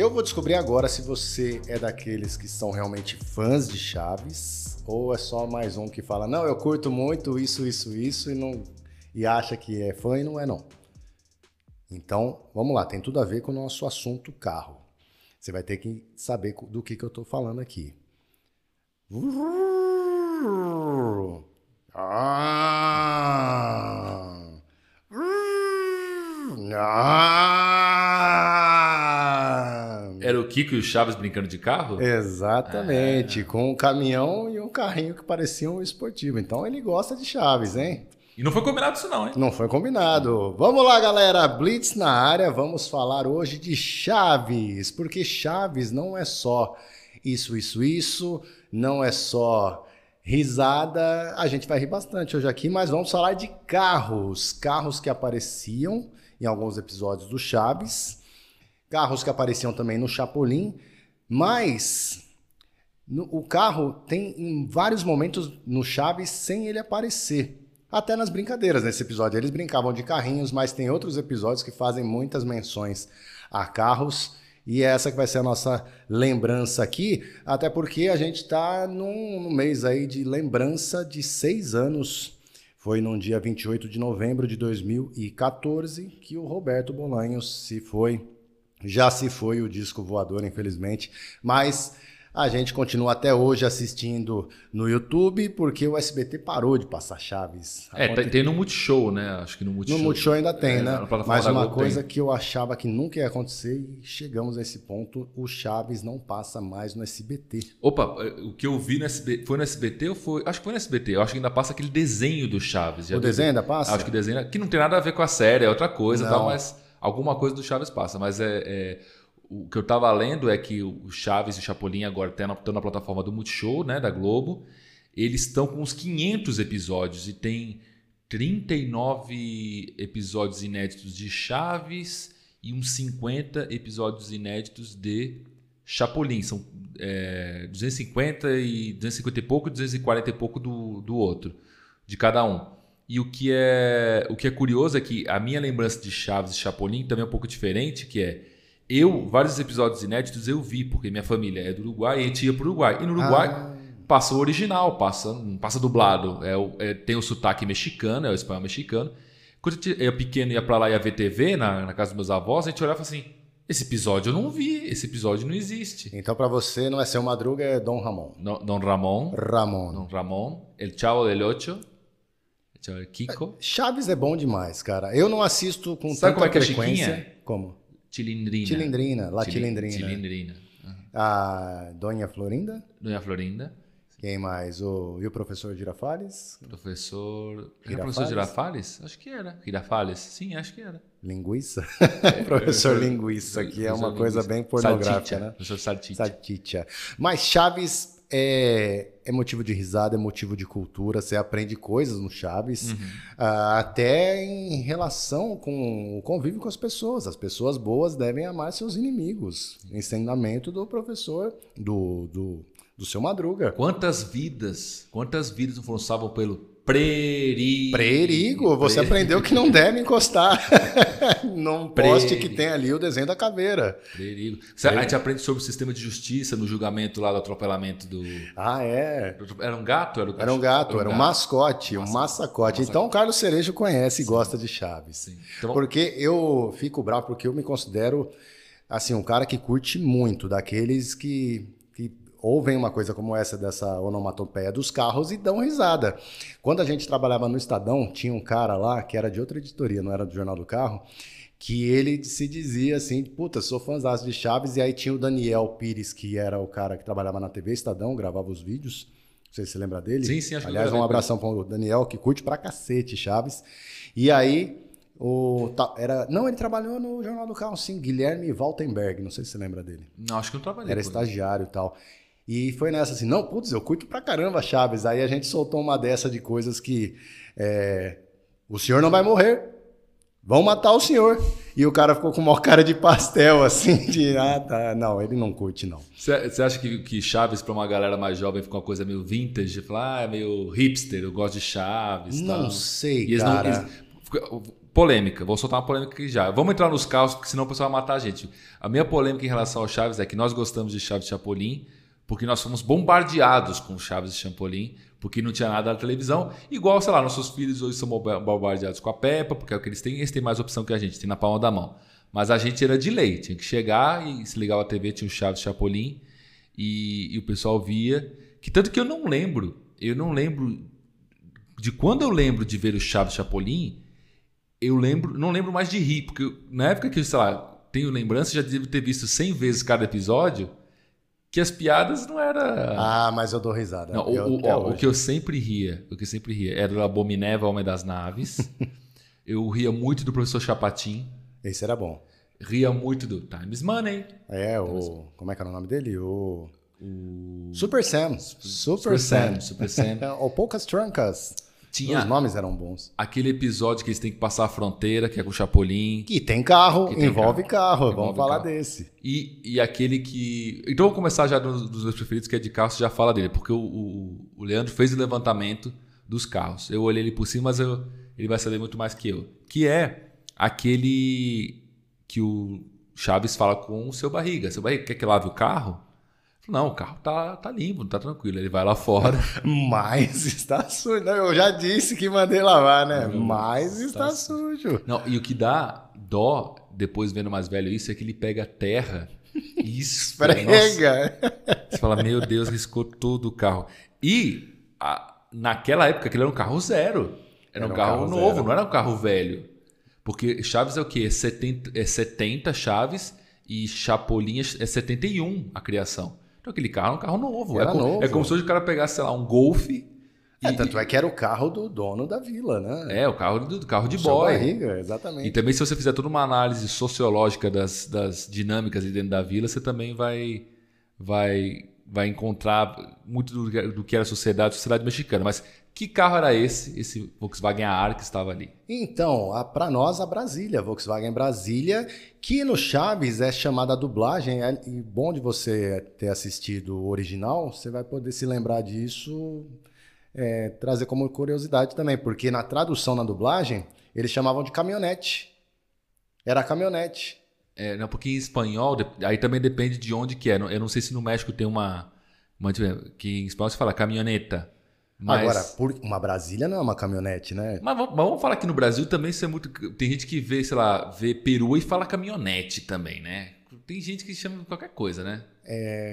Eu vou descobrir agora se você é daqueles que são realmente fãs de Chaves ou é só mais um que fala, não, eu curto muito isso, isso, isso e, não, e acha que é fã e não é não. Então, vamos lá, tem tudo a ver com o nosso assunto carro. Você vai ter que saber do que, que eu estou falando aqui. Ah! Ah! Era o Kiko e o Chaves brincando de carro? Exatamente, é. com um caminhão e um carrinho que parecia um esportivo. Então ele gosta de Chaves, hein? E não foi combinado isso não, hein? Não foi combinado. Vamos lá, galera. Blitz na área. Vamos falar hoje de Chaves, porque Chaves não é só isso, isso, isso, não é só risada. A gente vai rir bastante hoje aqui, mas vamos falar de carros, carros que apareciam em alguns episódios do Chaves, carros que apareciam também no Chapolin, mas no, o carro tem em vários momentos no Chaves sem ele aparecer. Até nas brincadeiras nesse episódio. Eles brincavam de carrinhos, mas tem outros episódios que fazem muitas menções a carros. E é essa que vai ser a nossa lembrança aqui, até porque a gente está num mês aí de lembrança de seis anos. Foi no dia 28 de novembro de 2014 que o Roberto Bolanhos se foi. Já se foi o disco voador, infelizmente, mas a gente continua até hoje assistindo no YouTube, porque o SBT parou de passar Chaves. É, tem, tem no Multishow, né? Acho que no Multishow. No Multishow ainda tem, é, né? Mas uma coisa tem. que eu achava que nunca ia acontecer e chegamos a esse ponto, o Chaves não passa mais no SBT. Opa, o que eu vi no SBT, foi no SBT ou foi... Acho que foi no SBT. Eu acho que ainda passa aquele desenho do Chaves. O desenho ainda passa? Acho que desenho... Que não tem nada a ver com a série, é outra coisa, tal, mas alguma coisa do Chaves passa. Mas é... é o que eu estava lendo é que o Chaves e o Chapolin agora estão na, na plataforma do Multishow, né, da Globo. Eles estão com uns 500 episódios e tem 39 episódios inéditos de Chaves e uns 50 episódios inéditos de Chapolin. São é, 250 e 250 e pouco, 240 e pouco do, do outro, de cada um. E o que é o que é curioso é que a minha lembrança de Chaves e Chapolin também é um pouco diferente, que é eu, vários episódios inéditos eu vi, porque minha família é do Uruguai e a gente ia pro Uruguai. E no Uruguai ah. passa o original, passa, passa dublado. É, o, é, tem o sotaque mexicano, é o espanhol mexicano. Quando eu era pequeno ia pra lá e ia ver TV na, na casa dos meus avós, a gente olhava assim: esse episódio eu não vi, esse episódio não existe. Então, para você, não é seu Madruga, é Dom Ramon. No, Dom Ramon. Ramon. Dom Ramon. El Chavo del Ocho. Kiko. Chaves é bom demais, cara. Eu não assisto com Sabe tanta como é que é frequência. Chiquinha? Como? Tilindrina. Tilindrina, La Tilindrina. Tilindrina. Uhum. A Dona Florinda. Dona Florinda. Quem mais? O, e o professor Girafales? Professor. Girafales? Era professor Girafales? Acho que era. Girafales? Sim, acho que era. Linguiça? É, professor Linguiça, que é uma linguiça. coisa bem pornográfica, Salticha. né? Professor Salticha. Salticha. Mas Chaves é, é motivo de risada, é motivo de cultura, você aprende coisas no Chaves, uhum. uh, até em relação com o convívio com as pessoas. As pessoas boas devem amar seus inimigos. Ensinamento do professor, do, do, do seu Madruga. Quantas vidas, quantas vidas não foram salvas pelo Perigo. Perigo. Você Perigo. aprendeu que não deve encostar num poste que tem ali o desenho da caveira. Perigo. Perigo. A gente aprende sobre o sistema de justiça no julgamento lá do atropelamento do. Ah, é? Era um gato? Era, era um gato, era um, era um mascote, um massacote. Então o Carlos Cerejo conhece e gosta de Chaves. Então... Porque eu fico bravo porque eu me considero assim um cara que curte muito, daqueles que ouvem uma coisa como essa dessa onomatopeia dos carros e dão risada. Quando a gente trabalhava no Estadão, tinha um cara lá que era de outra editoria, não era do Jornal do Carro, que ele se dizia assim, puta, sou fãzão de Chaves, e aí tinha o Daniel Pires, que era o cara que trabalhava na TV Estadão, gravava os vídeos, não sei se você lembra dele. Sim, sim, acho Aliás, que um abração para o Daniel, que curte pra cacete Chaves. E aí, o, era, não, ele trabalhou no Jornal do Carro, sim, Guilherme Waltenberg, não sei se você lembra dele. Não, acho que não trabalhei. Era estagiário e tal. E foi nessa assim, não, putz, eu curto pra caramba Chaves. Aí a gente soltou uma dessa de coisas que é, o senhor não vai morrer, vão matar o senhor. E o cara ficou com uma cara de pastel, assim, de ah, tá. Não, ele não curte, não. Você acha que, que Chaves, pra uma galera mais jovem, ficou uma coisa meio vintage? De falar, ah, é meio hipster, eu gosto de Chaves. Não tal. sei, cara. Não, eles, Polêmica, vou soltar uma polêmica aqui já. Vamos entrar nos carros, porque senão o pessoal vai matar a gente. A minha polêmica em relação ao Chaves é que nós gostamos de Chaves Chapolin, porque nós fomos bombardeados com Chaves de Chapolin, porque não tinha nada na televisão. Igual, sei lá, nossos filhos hoje são bombardeados com a Peppa, porque é o que eles têm, eles têm mais opção que a gente, tem na palma da mão. Mas a gente era de lei, tinha que chegar e se ligava a TV, tinha o Chaves de Chapolin, e, e o pessoal via. Que tanto que eu não lembro, eu não lembro de quando eu lembro de ver o Chaves Chapolin, eu lembro, não lembro mais de rir, porque eu, na época que, sei lá, tenho lembrança, já devo ter visto 100 vezes cada episódio, que as piadas não era Ah, mas eu dou risada. não, eu, o, o, o, que eu sempre ria, o que eu sempre ria era o Abominével Homem das Naves. eu ria muito do professor Chapatin, Esse era bom. ria muito do Times Money. É, o. Como é que era o nome dele? O. Super Sam. Super, Super Sam. Sam, Super Sam. Ou Poucas Trancas. Tinha Os nomes eram bons. aquele episódio que eles têm que passar a fronteira, que é com o Chapolin. Que tem carro, Que tem envolve carro. Envolve Vamos falar carro. desse. E, e aquele que. Então vou começar já dos, dos meus preferidos, que é de carro, você já fala dele, porque o, o, o Leandro fez o levantamento dos carros. Eu olhei ele por cima, mas eu- ele vai saber muito mais que eu. Que é aquele que o Chaves fala com o seu barriga. Seu barriga, quer que lave o carro? Não, o carro tá, tá limpo, tá tranquilo. Ele vai lá fora. Mas está sujo. Não, Eu já disse que mandei lavar, né? Não, Mas está está sujo. Não, e o que dá dó, depois vendo mais velho isso, é que ele pega terra e esfrega. Nossa. Você fala, meu Deus, riscou todo o carro. E a- naquela época, aquele era um carro zero. Era, um, carro, novo, zero. não era um carro velho. Porque Chaves é o quê? É 70, é 70 Chaves e Chapolin é 71 a criação. Então aquele carro é um carro novo. É, Era co- novo. é como se hoje o cara pegasse, sei lá, um Golf. E, É, tanto é que era o carro do dono da vila, né? é, o carro, do, carro de Seu boy. barriga, E exatamente. também, se você fizer toda uma análise sociológica das, das dinâmicas ali dentro da vila, você também vai, vai, vai encontrar muito do, que- do que era a sociedade, a sociedade mexicana. Mas que carro era esse, esse Volkswagen AR que estava ali? Então, para nós, a Brasília, Volkswagen Brasília, que no Chaves é chamada dublagem, é, e bom de você ter assistido o original, você vai poder se lembrar disso, é, trazer como curiosidade também, porque na tradução na dublagem, eles chamavam de caminhonete. Era caminhonete. É, não, porque em espanhol, aí também depende de onde que é. Eu não sei se no México tem uma... uma que em espanhol se fala caminhoneta. Mas... Agora, por- uma Brasília não é uma caminhonete, né? Mas vamos, mas vamos falar que no Brasil também isso é muito. Tem gente que vê, sei lá, vê peru e fala caminhonete também, né? Tem gente que chama qualquer coisa, né?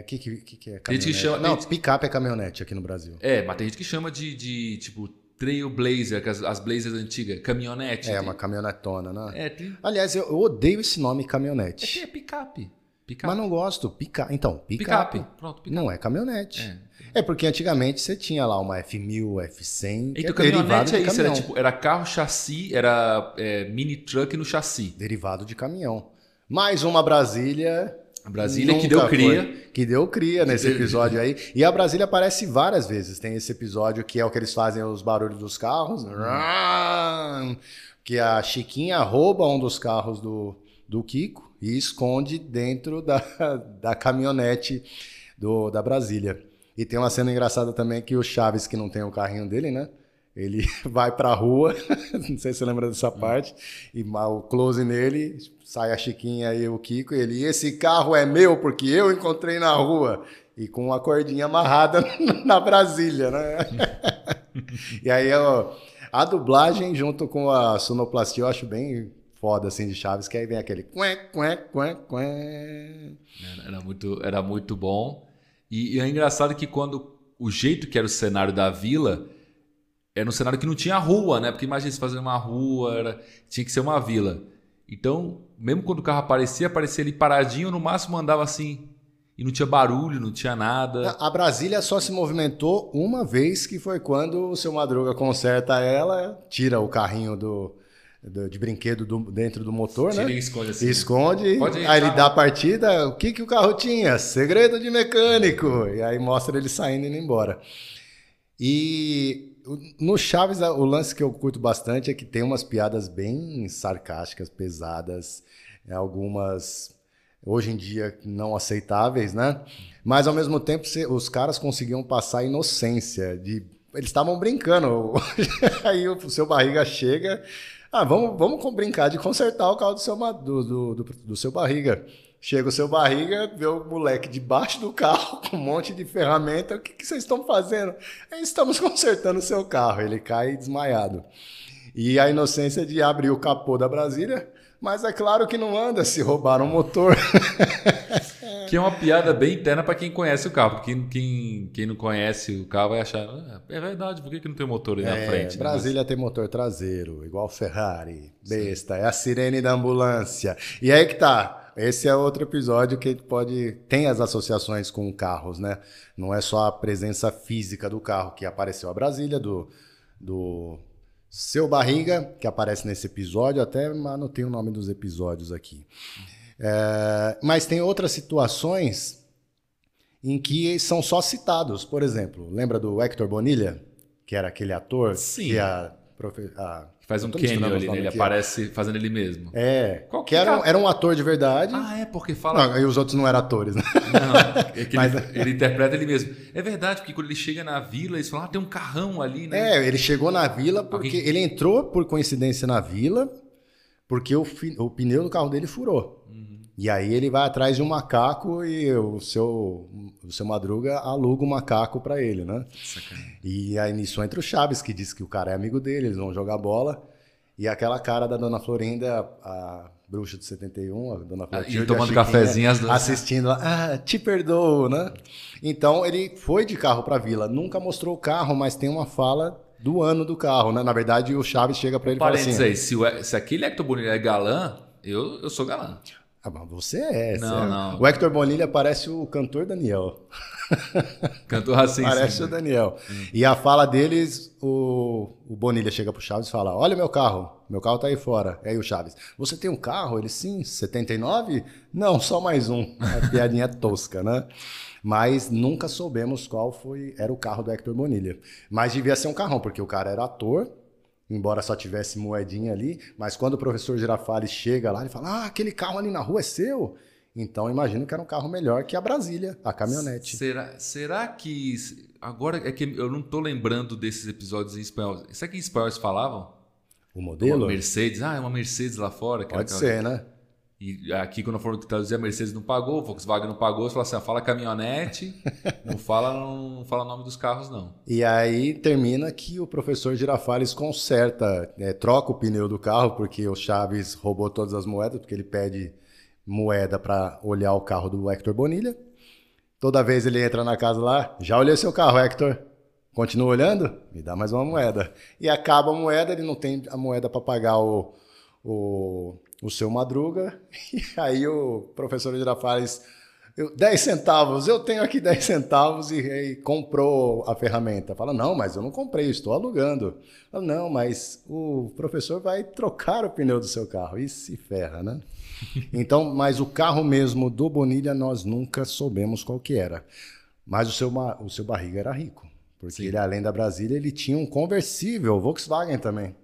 O que, que, que é Tem gente caminhonete? que chama- Não, tem- picape é caminhonete aqui no Brasil. É, mas tem gente que chama de, de tipo, Trailblazer, as, as Blazers antigas, caminhonete. É, tem- uma caminhonetona, né? É, tem... Aliás, eu, eu odeio esse nome é, que caminhonete. é picape. Picape. Mas não gosto. Pica... Então, picape. Picape. Pronto, picape. Não é caminhonete. É. É. porque antigamente você tinha lá uma F1000, F100, que Então, é derivado caminhonete de é isso, era, tipo, era carro chassi, era é, mini truck no chassi. Derivado de caminhão. Mais uma Brasília. A Brasília que deu cria. foi. Que deu cria nesse episódio aí. E a Brasília aparece várias vezes. Tem esse episódio que é o que eles fazem os barulhos dos carros. Que a Chiquinha rouba um dos carros do, do Kiko e esconde dentro da, da caminhonete do, da Brasília. E tem uma cena engraçada também que o Chaves, que não tem o carrinho dele, né? Ele vai pra rua, não sei se você lembra dessa parte, e o close nele, sai a Chiquinha e o Kiko, e ele, esse carro é meu porque eu encontrei na rua. E com uma cordinha amarrada na Brasília, né? e aí, ó, a dublagem junto com a sonoplastia eu acho bem foda, assim, de Chaves, que aí vem aquele era muito, era muito bom. E, e é engraçado que quando o jeito que era o cenário da vila era um cenário que não tinha rua, né? Porque imagina se fazer uma rua, era, tinha que ser uma vila. Então, mesmo quando o carro aparecia, aparecia ali paradinho, no máximo andava assim. E não tinha barulho, não tinha nada. A Brasília só se movimentou uma vez, que foi quando o seu Madruga conserta ela, tira o carrinho do, do- de brinquedo do- dentro do motor, Tira né? e esconde assim. Esconde, Pode aí ele dá a partida, o que, que o carro tinha? Segredo de mecânico. E aí mostra ele saindo e indo embora. E no Chaves, o lance que eu curto bastante é que tem umas piadas bem sarcásticas, pesadas, é, algumas hoje em dia não aceitáveis, né? Mas ao mesmo tempo os caras conseguiam passar a inocência de eles estavam brincando. Aí o seu barriga chega, Ah, vamos, vamos brincar de consertar o carro do seu, do, do, do, do seu barriga. Chega o seu barriga, vê o moleque debaixo do carro com um monte de ferramenta. O que, que vocês estão fazendo? Estamos consertando o seu carro. Ele cai desmaiado. E a inocência de abrir o capô da Brasília, mas é claro que não anda se roubaram o motor. Que é uma piada bem interna para quem conhece o carro. Quem, quem, quem não conhece o carro vai achar, ah, é verdade, por que, que não tem motor aí na É, frente? né? Brasília tem motor traseiro, igual Ferrari, besta, é a sirene da ambulância. E aí que tá. Esse é outro episódio que pode tem as associações com carros, né? Não é só a presença física do carro que apareceu a Brasília do do seu barriga que aparece nesse episódio, até anotei o nome dos episódios aqui. É, mas tem outras situações em que são só citados. Por exemplo, lembra do Hector Bonilha, que era aquele ator Sim. que a, a faz um cameo ali, né? ele aparece fazendo ele mesmo. É, Qual que era, um- era um ator de verdade. Ah, é, porque fala. Não, e os outros não eram atores, né? Não, é que Mas- ele, ele interpreta ele mesmo. É verdade, porque quando ele chega na vila, eles falam, ah, tem um carrão ali, né? É, ele chegou na vila porque Alguém- ele entrou por coincidência na vila porque o, fi- o pneu do carro dele furou. E aí ele vai atrás de um macaco e o seu, o seu Madruga aluga o macaco pra ele, né? Sacanagem. E aí nisso entra o Chaves, que diz que o cara é amigo dele, eles vão jogar bola. E aquela cara da Dona Florinda, a bruxa de 71, a Dona Ah, Florinda. e tomando cafezinho, as duas- Assistindo lá, ah, te perdoo, né? Então ele foi de carro pra vila, nunca mostrou o carro, mas tem uma fala do ano do carro, né? Na verdade, o Chaves chega pra ele e fala assim: aí, se, o, se aquele Hector Bonilha é galã, eu, eu sou galã. Ah, mas você é, Não, é. não. O Hector Bonilha parece o cantor Daniel. Cantor assim. Parece sim. o Daniel. E a fala deles, o, o Bonilha chega pro Chaves e fala: Olha meu carro, meu carro tá aí fora. E aí o Chaves, você tem um carro? Ele sim, 79? Não, só mais um. A piadinha é tosca, né? Mas nunca soubemos qual foi era o carro do Hector Bonilha. Mas devia ser um carrão, porque o cara era ator, embora só tivesse moedinha ali. Mas quando o professor Girafales chega lá, ele fala: Ah, aquele carro ali na rua é seu? Então imagino que era um carro melhor que a Brasília, a caminhonete. Será, será que. Agora é que eu não tô lembrando desses episódios em espanhol. Será que em espanhol eles falavam? O Uma modelo? Mercedes. Ah, é uma Mercedes lá fora. Pode aquela- ser, né? E aqui, quando foram traduzir, a Mercedes não pagou, a Volkswagen não pagou, você fala assim: ó, fala caminhonete, não fala não fala o nome dos carros, não. E aí termina que o professor Girafales conserta, é, troca o pneu do carro, porque o Chaves roubou todas as moedas, porque ele pede moeda para olhar o carro do Hector Bonilha. Toda vez ele entra na casa lá, já olhei seu carro, Hector. Continua olhando? Me dá mais uma moeda. E acaba a moeda, ele não tem a moeda para pagar o, o, o seu Madruga. E aí o professor Girafales, eu, 10 centavos, eu tenho aqui 10 centavos e, e comprou a ferramenta. Fala, não, mas eu não comprei, estou alugando. Fala, não, mas o professor vai trocar o pneu do seu carro. E se ferra, né? Então, mas o carro mesmo do Bonilha nós nunca soubemos qual que era. Mas o seu, o seu barriga era rico. Porque Sim. ele, além da Brasília, ele tinha um conversível Volkswagen também.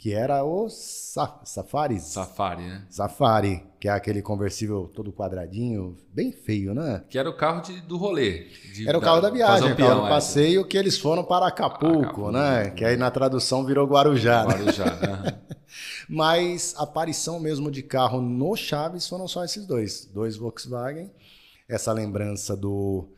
Que era o Sa Safari. Safari, né? Safari, que é aquele conversível todo quadradinho, bem feio, né? Que era o carro de- do rolê. de- Era o carro da viagem, fazer o carro do é. passeio que eles foram para Acapulco, Acapulco. né? Que aí na tradução virou Guarujá. né? Guarujá. aham. Mas a aparição mesmo de carro no Chaves foram só esses dois. Dois Volkswagen, essa lembrança do,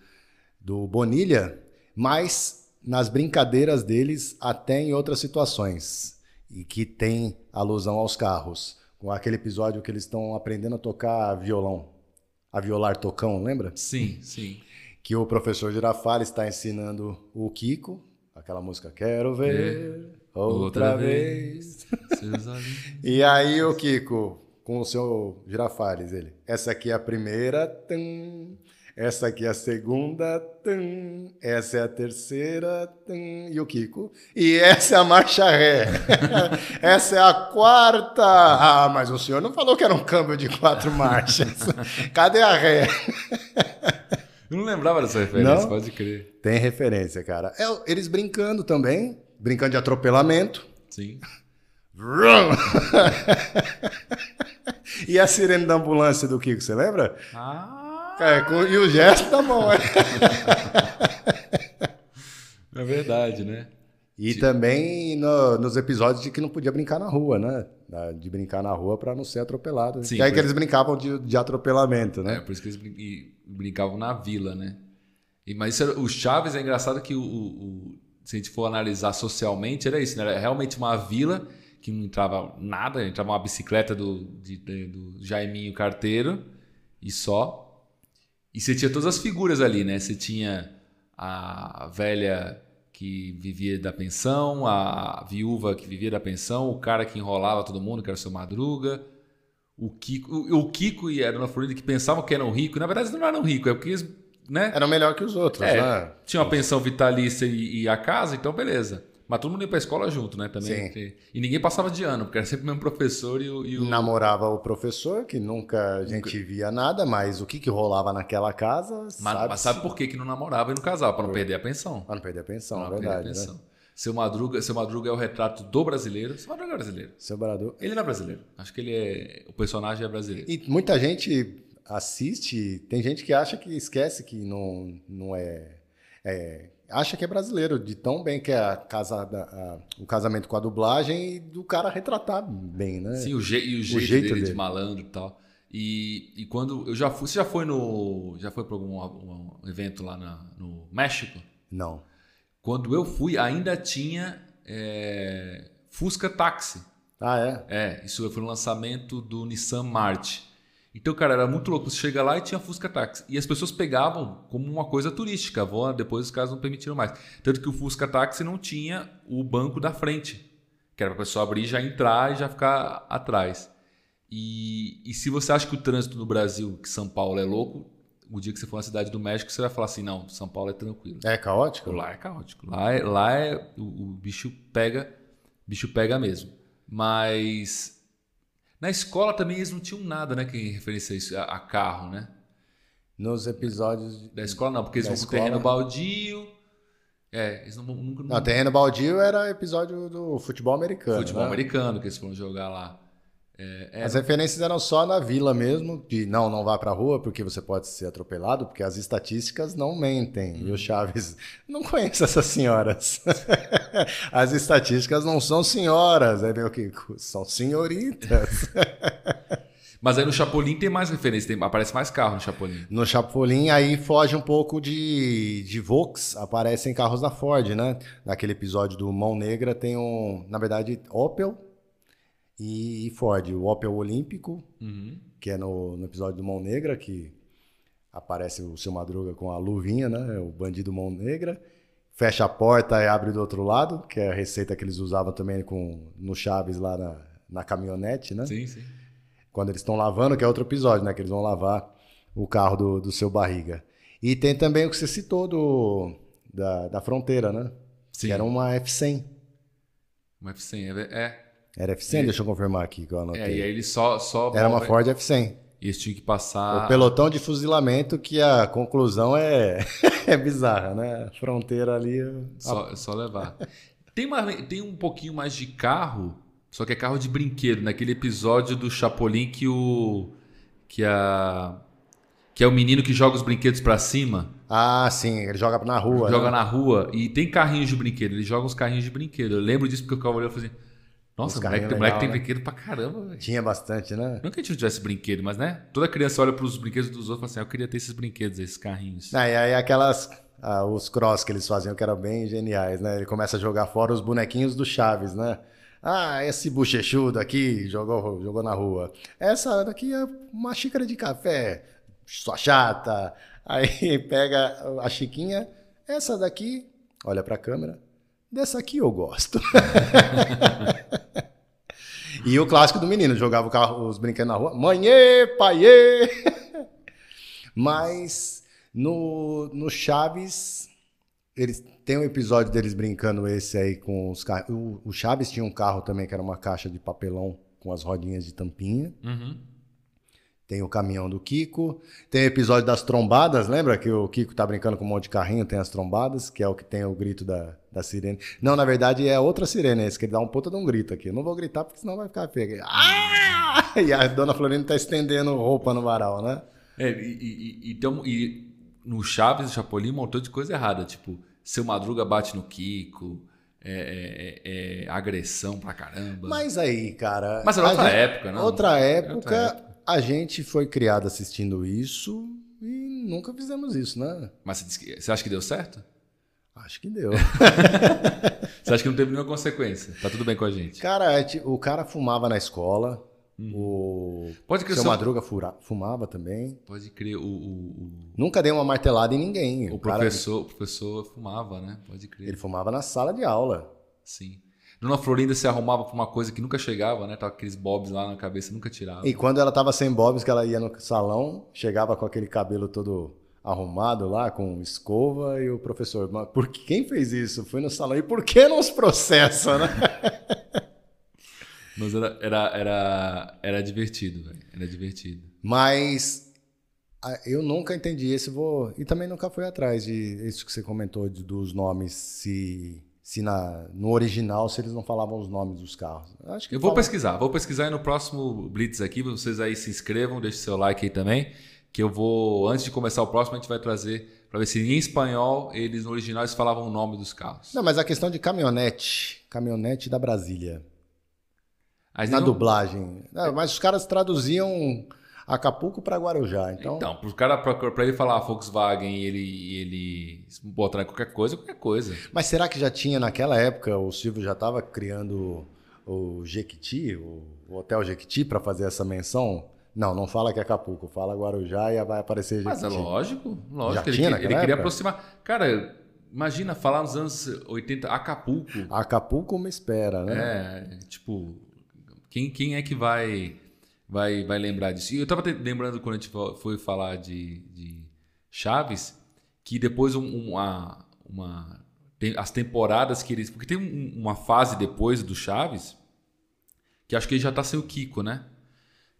do Bonilha, mas nas brincadeiras deles até em outras situações. E que tem alusão aos carros. Com aquele episódio que eles estão aprendendo a tocar violão. A violar tocão, lembra? Sim, sim. que o professor Girafales está ensinando o Kiko, aquela música Quero ver outra, vez. Seus olhinhos. E aí o Kiko, com o seu Girafales, ele, essa aqui é a primeira, tum, essa aqui é a segunda, tum, essa é a terceira, tum, e o Kiko, e essa é a marcha ré, essa é a quarta. Ah, mas o senhor não falou que era um câmbio de quatro marchas. Cadê a ré? Eu não lembrava dessa referência, Não? pode crer. Tem referência, cara. É, eles brincando também, brincando de atropelamento. Sim. E a sirene da ambulância do Kiko, você lembra? Ah! É, com- e o gesto da mão. é. É verdade, né? E também no- nos episódios de que não podia brincar na rua, né? De brincar na rua pra não ser atropelado. Sim, que aí por- que eles brincavam de, de atropelamento, É, né? por isso que eles brin- brincavam na vila, né? E, mas isso era- o Chaves é engraçado que o, o- o- se a gente for analisar socialmente, era isso, né? Era realmente uma vila que não entrava nada, entrava uma bicicleta do, de- de- do Jaiminho Carteiro e só. E você tinha todas as figuras ali, né? Você tinha a velha que vivia da pensão, a viúva que vivia da pensão, o cara que enrolava todo mundo, que era o seu Madruga, o Kiko, o, o Kiko e a Dona Florinda que pensavam que eram ricos, na verdade eles não eram ricos, é porque eles, né? Eram melhor que os outros, É, né? Tinha uma pensão vitalícia e, e a casa, então beleza. Mas todo mundo ia pra escola junto, né? Também. Sim. E ninguém passava de ano, porque era sempre o mesmo professor e o. E o... Namorava o professor, que nunca a gente via nada, mas o que, que rolava naquela casa, Mas, sabe? mas sabe por que, que não namorava e não casava? Pra não perder a pensão. Pra não perder a pensão, Pra é não perder a verdade, né? pensão. Seu Madruga, seu Madruga é o retrato do brasileiro. Seu Madruga é brasileiro. Seu Brador. Ele não é brasileiro. Acho que ele é. O personagem é brasileiro. E muita gente assiste, tem gente que acha que esquece que não, não é, é- Acha que é brasileiro, de tão bem que é a casa, da- a- o casamento com a dublagem e do cara retratar bem, né? Sim, o, je, e o jeito, jeito dele, de dele. malandro e tal. E, e quando eu já fui, você já foi no, já foi para algum um evento lá na- no México? Não. Quando eu fui, ainda tinha é, Fusca Táxi. Ah, é? É, isso foi no lançamento do Nissan March. Então, cara, era muito louco. Você chega lá e tinha Fusca Táxi. E as pessoas pegavam como uma coisa turística. Vão, depois os caras não permitiram mais. Tanto que o Fusca Táxi não tinha o banco da frente. Que era pra pessoa abrir, já entrar e já ficar atrás. E, e se você acha que o trânsito no Brasil, que São Paulo é louco, o dia que você for na cidade do México, você vai falar assim: não, São Paulo é tranquilo. É caótico? Lá é caótico. Lá é, lá é o, o bicho pega, bicho pega mesmo. Mas na escola também eles não tinham nada, né, que referência a isso, a, a carro, né? Nos episódios. de- Da escola não, porque eles vão pro escola. terreno baldio. É, eles não vão nunca Não, Terreno Baldio era episódio do futebol americano. futebol né? americano que eles foram jogar lá. É, As referências eram só na vila mesmo, de não, não vá pra rua porque você pode ser atropelado, porque as estatísticas não mentem. Uhum. E o Chaves não conhece essas senhoras. as estatísticas não são senhoras, é meu que são senhoritas. Mas aí no Chapolin tem mais referência, tem- aparece mais carro no Chapolin. No Chapolin aí foge um pouco de, de Vox, aparecem carros da Ford, né? Naquele episódio do Mão Negra tem um, na verdade, Opel e, e Ford. O Opel Olímpico, Uhum. que é no, no episódio do Mão Negra, que aparece o seu Madruga com a luvinha, né? O bandido Mão Negra. Fecha a porta e abre do outro lado, que é a receita que eles usavam também com, no Chaves lá na, na caminhonete, né? Sim, sim. Quando eles estão lavando, que é outro episódio, né? Que eles vão lavar o carro do, do seu barriga. E tem também o que você citou do, da, da fronteira, né? Sim. Que era uma F100. Uma F100, é, é, Era F100? Deixa eu confirmar aqui que eu anotei. é, e aí eles só, só Era uma Ford F100. E eles tinham que passar. O pelotão de fuzilamento, que a conclusão é, é bizarra, né? A fronteira ali. Só, só levar. Tem, uma, tem um pouquinho mais de carro, só que é carro de brinquedo. Naquele episódio do Chapolin que o. Que a. Que é o menino que joga os brinquedos pra cima, Ah, sim, ele joga na rua. joga né? na rua e tem carrinhos de brinquedo. Ele joga uns carrinhos de brinquedo. Eu lembro disso porque olhando e falei assim, Nossa, o moleque, o moleque legal, tem né? brinquedo pra caramba, velho. Tinha bastante, né? Não que a gente não tivesse brinquedo, mas né? Toda criança olha pros brinquedos dos outros e fala assim: "Ah, Eu queria ter esses brinquedos, esses carrinhos. Ah, e aí aquelas. ah, os cross que eles faziam que eram bem geniais, né? Ele começa a jogar fora os bonequinhos do Chaves, né? Ah, esse bochechudo aqui jogou, jogou na rua. Essa daqui é uma xícara de café, sua chata. Aí pega a Chiquinha, essa daqui, olha pra câmera, dessa aqui eu gosto. e o clássico do menino, jogava o carro, os brinquedos na rua, manhê, paiê. Mas no, no Chaves, eles tem um episódio deles brincando esse aí com os carros. O, o Chaves tinha um carro também que era uma caixa de papelão com as rodinhas de tampinha. Uhum. Tem o caminhão do Kiko. Tem o episódio das trombadas, lembra que o Kiko tá brincando com um monte de carrinho, tem as trombadas, que é o que tem o grito da, da sirene. Não, na verdade é outra sirene, esse que ele dá um puta de um grito aqui. Eu não vou gritar porque senão vai ficar feio. Ah! E a dona Florinda tá estendendo roupa no varal, né? É, e, e, e, tem e no Chaves e Chapolin um montão de coisa errada. Tipo, seu Madruga bate no Kiko. é, é, é agressão pra caramba. Mas aí, cara. Mas era outra gente- época, não? Outra época, outra época. A gente foi criado assistindo isso e nunca fizemos isso, né? Mas você, acha que deu certo? Acho que deu. Você acha que não teve nenhuma consequência? Tá tudo bem com a gente. cara, o cara fumava na escola. Uhum. O Pode crer, seu seu- Madruga fura- fumava também. Pode crer, o, o, Nunca dei uma martelada em ninguém. o, o cara, professor, o professor fumava, né? Pode crer. ele fumava na sala de aula. Sim. Dona Florinda se arrumava pra uma coisa que nunca chegava, né? Tava aqueles bobs lá na cabeça, nunca tirava. E quando ela tava sem bobs, que ela ia no salão, chegava com aquele cabelo todo arrumado lá, com escova, e o professor, mas por que- quem fez isso? Fui no salão, e por que não os processa, né? Mas era, era, era, era divertido, velho. Era divertido. Mas eu nunca entendi esse, vou. E também nunca fui atrás de isso que você comentou de- dos nomes, se, se na, no original, se eles não falavam os nomes dos carros. Acho que Eu vou fala- pesquisar, vou pesquisar e no próximo Blitz aqui, vocês aí se inscrevam, deixem seu like aí também, que eu vou, antes de começar o próximo, a gente vai trazer para ver se em espanhol, eles no original, eles falavam o nome dos carros. Não, mas a questão de caminhonete, caminhonete da Brasília. Aí na não- dublagem. Não, mas os caras traduziam Acapulco para Guarujá. Então, Então, pro cara, pra, pra ele falar Volkswagen e ele, ele botar em qualquer coisa, qualquer coisa. Mas será que já tinha naquela época, o Silvio já estava criando o Jequiti, o, o Hotel Jequiti, para fazer essa menção? Não, não fala que é Acapulco, fala Guarujá e vai aparecer Mas Jequiti. é lógico, lógico. Já ele, tinha que- naquela ele queria aproximar. Cara, imagina falar nos anos 80, Acapulco. Acapulco me espera, né? É, tipo, quem, quem é que vai, vai, vai lembrar disso? E eu tava te- lembrando quando a gente fo- foi falar de, de Chaves, que depois um- uma, uma, tem as temporadas que eles. Porque tem um- uma fase depois do Chaves, que acho que ele já tá sem o Kiko, né?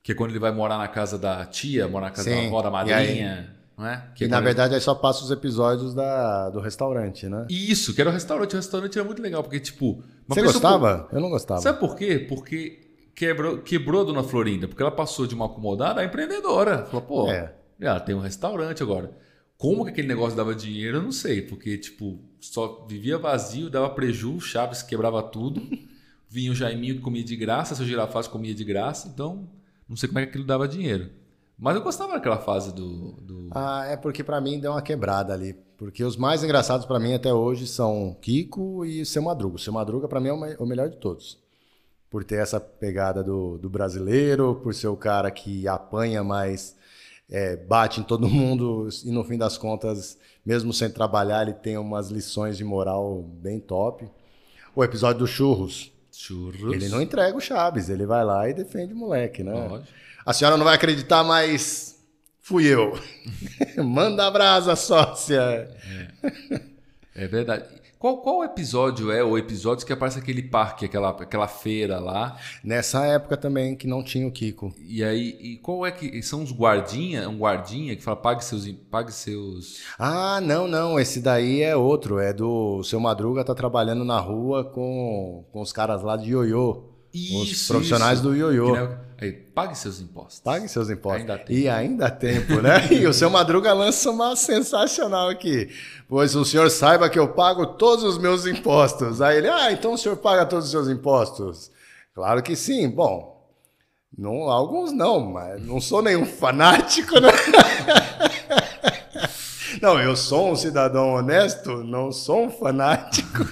Que é quando ele vai morar na casa da tia, morar na casa da Sim, avó, da madrinha, não é? Que E é na ele- verdade aí só passa os episódios da, do restaurante, né? Isso, que era o restaurante. O restaurante era muito legal, porque, tipo. Você pessoa- gostava? Eu não gostava. Sabe por quê? Porque quebrou, quebrou a Dona Florinda, porque ela passou de uma acomodada a empreendedora. Falou, pô, É. ela tem um restaurante agora. Como que aquele negócio dava dinheiro, eu não sei, porque, tipo, só vivia vazio, dava prejuízo, Chaves quebrava tudo, vinha o Jaiminho que comia de graça, seu Girafaz comia de graça, então não sei como é que aquilo dava dinheiro. Mas eu gostava daquela fase do. do... Ah, é porque pra mim deu uma quebrada ali. Porque os mais engraçados pra mim até hoje são Kiko e Seu Madruga. O Seu Madruga pra mim é o melhor de todos. Por ter essa pegada do, do brasileiro, por ser o cara que apanha, mas é, bate em todo mundo e no fim das contas, mesmo sem trabalhar, ele tem umas lições de moral bem top. O episódio dos churros. Churros. Ele não entrega o Chaves, ele vai lá e defende o moleque, né? Lógico. A senhora não vai acreditar, mas fui eu. Manda a brasa, sócia. É verdade. Qual, qual episódio é o episódio que aparece aquele parque, aquela, aquela feira lá? Nessa época também que não tinha o Kiko. E aí, e qual é que são os guardinha, um guardinha que fala pague seus, pague seus. Ah, não, não, esse daí é outro, é do o seu Madruga tá trabalhando na rua com, com os caras lá de ioiô. Os Isso, profissionais isso. do ioiô. Aí, pague seus impostos. Pague seus impostos. Ainda. E ainda há tempo, né? E o seu Madruga lança uma sensacional aqui. Pois o senhor saiba que eu pago todos os meus impostos. Aí ele, ah, então o senhor paga todos os seus impostos? Claro que sim. Bom, não, alguns não, mas não sou nenhum fanático, né? Não, eu sou um cidadão honesto, não sou um fanático.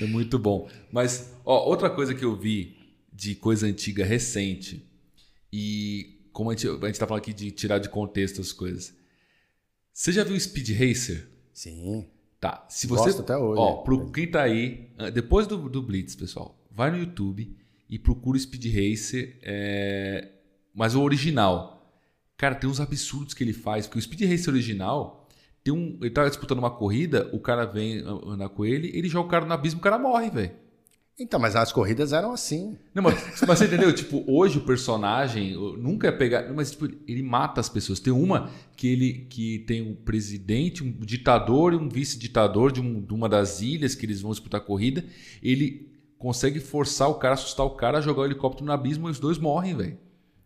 É muito bom. Mas, ó, outra coisa que eu vi de coisa antiga recente, e como a gente, a gente tá falando aqui de tirar de contexto as coisas. Você já viu Speed Racer? Sim. Tá. Se você. Gosto até hoje. Ó, pro, quem tá aí, ah, depois do, do Blitz, pessoal, vai no YouTube e procura o Speed Racer, é, mas o original. Cara, tem uns absurdos que ele faz, porque o Speed Racer original, tem um, ele tá disputando uma corrida, o cara vem ah, andar com ele, ele joga o cara no abismo, o cara morre, velho. Então, mas as corridas eram assim. Não, mas, mas você entendeu? Tipo, hoje o personagem nunca ia pegar. Mas tipo, ele mata as pessoas. Tem uma que ele que tem um presidente, um ditador e um vice-ditador de, um- de uma das ilhas que eles vão disputar a corrida. Ele consegue forçar o cara, assustar o cara, jogar o helicóptero no abismo e os dois morrem, velho.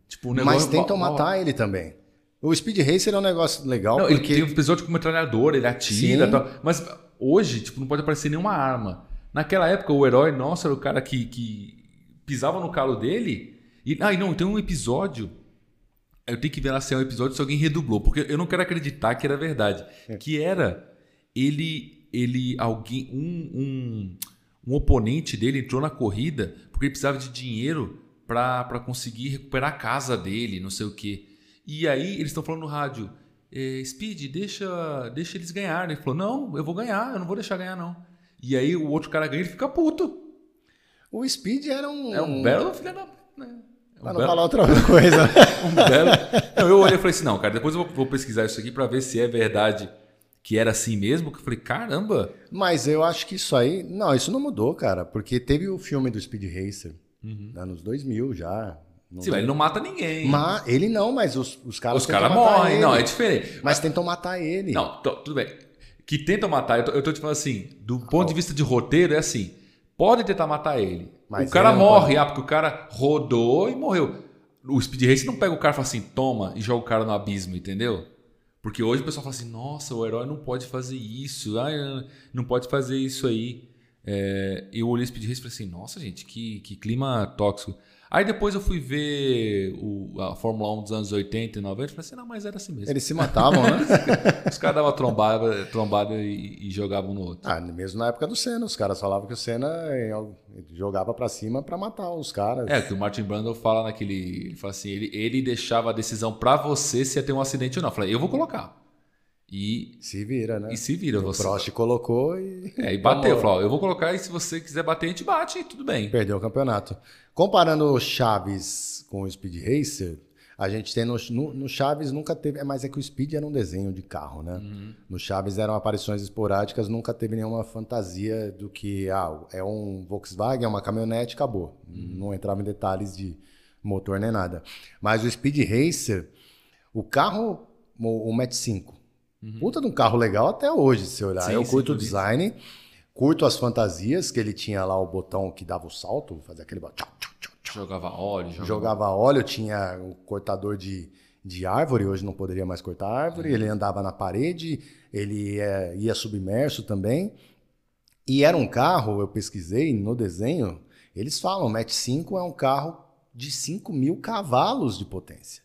Tipo, um negócio. Mas tentam matar ele também. O Speed Racer é um negócio legal Não, ele porque tem um episódio com metralhador, ele atira Sim. e tal. Mas hoje, tipo, não pode aparecer nenhuma arma. Naquela época, o herói nosso era o cara que, que pisava no calo dele. E, ah, não, tem um episódio. Eu tenho que ver lá se é um episódio se alguém redublou, porque eu não quero acreditar que era verdade. É. Que era ele, ele, alguém, um, um, um oponente dele entrou na corrida porque ele precisava de dinheiro para conseguir recuperar a casa dele, não sei o quê. E aí eles estão falando no rádio, eh, Speed, deixa, deixa eles ganharem. Ele falou, não, eu vou ganhar, eu não vou deixar ganhar não. E aí o outro cara ganha e fica puto. O Speed era um. É um belo filho da... Né? É um Pra não belo- falar outra coisa. um belo... Não, eu olhei e falei assim, não, cara, depois eu vou, vou pesquisar isso aqui para ver se é verdade que era assim mesmo. Que eu falei, caramba, Mas eu acho que isso aí. Não, isso não mudou, cara. Porque teve o filme do Speed Racer, anos 2000 já. Não Uhum. sim, mas ele não mata ninguém. Ma- ele não, mas os, os caras Os caras morrem, não, é diferente. Mas tentam matar ele. Não, tudo bem. Que tentam matar, eu tô, eu tô te falando assim, do ponto de vista de roteiro, é assim: pode tentar matar ele. Mas o cara morre, pode. ah, porque o cara rodou e morreu. O Speed Race não pega o cara e fala assim, toma, e joga o cara no abismo, entendeu? Porque hoje o pessoal fala assim, nossa, o herói não pode fazer isso, ai, não pode fazer isso aí. É, eu olhei Speed Race e falei assim, nossa, gente, que, que clima tóxico. Aí depois eu fui ver o- a Fórmula 1 dos anos 80 e 90 e falei assim, não, mas era assim mesmo. Eles se matavam, né? Os caras davam trombada, trombada e, e jogavam no outro. ah, mesmo na época do Senna, os caras falavam que o Senna eh, jogava pra cima pra matar os caras. É, que o Martin Brundle fala naquele. Ele fala assim: ele, ele deixava a decisão pra você se ia ter um acidente ou não. Eu falei, eu vou colocar. E, Se vira, né? e se vira o você. Prost colocou e É, e bateu. Falou, eu vou colocar e se você quiser bater, a gente bate e tudo bem. perdeu o campeonato. Comparando o Chaves com o Speed Racer, a gente tem no, no, no Chaves nunca teve. é, Mas é que o Speed era um desenho de carro, né? Uhum. No Chaves eram aparições esporádicas, nunca teve nenhuma fantasia do que ah, é um Volkswagen, é uma caminhonete, acabou. Não entrava em detalhes de motor nem nada. Mas o Speed Racer, o carro, o, o Match 5, puta de um carro legal até hoje, se você olhar. Sim, Eu sim, curto o isso. design, curto as fantasias, que ele tinha lá o botão que dava o salto, fazia aquele botão. tchau, tchau, tchau, Jogava óleo, jogava. jogava óleo, tinha o cortador de, de árvore, hoje não poderia mais cortar árvore, ele andava na parede, ele é, ia submerso também. E era um carro, eu pesquisei no desenho, eles falam, Match 5 é um carro de 5 mil cavalos de potência.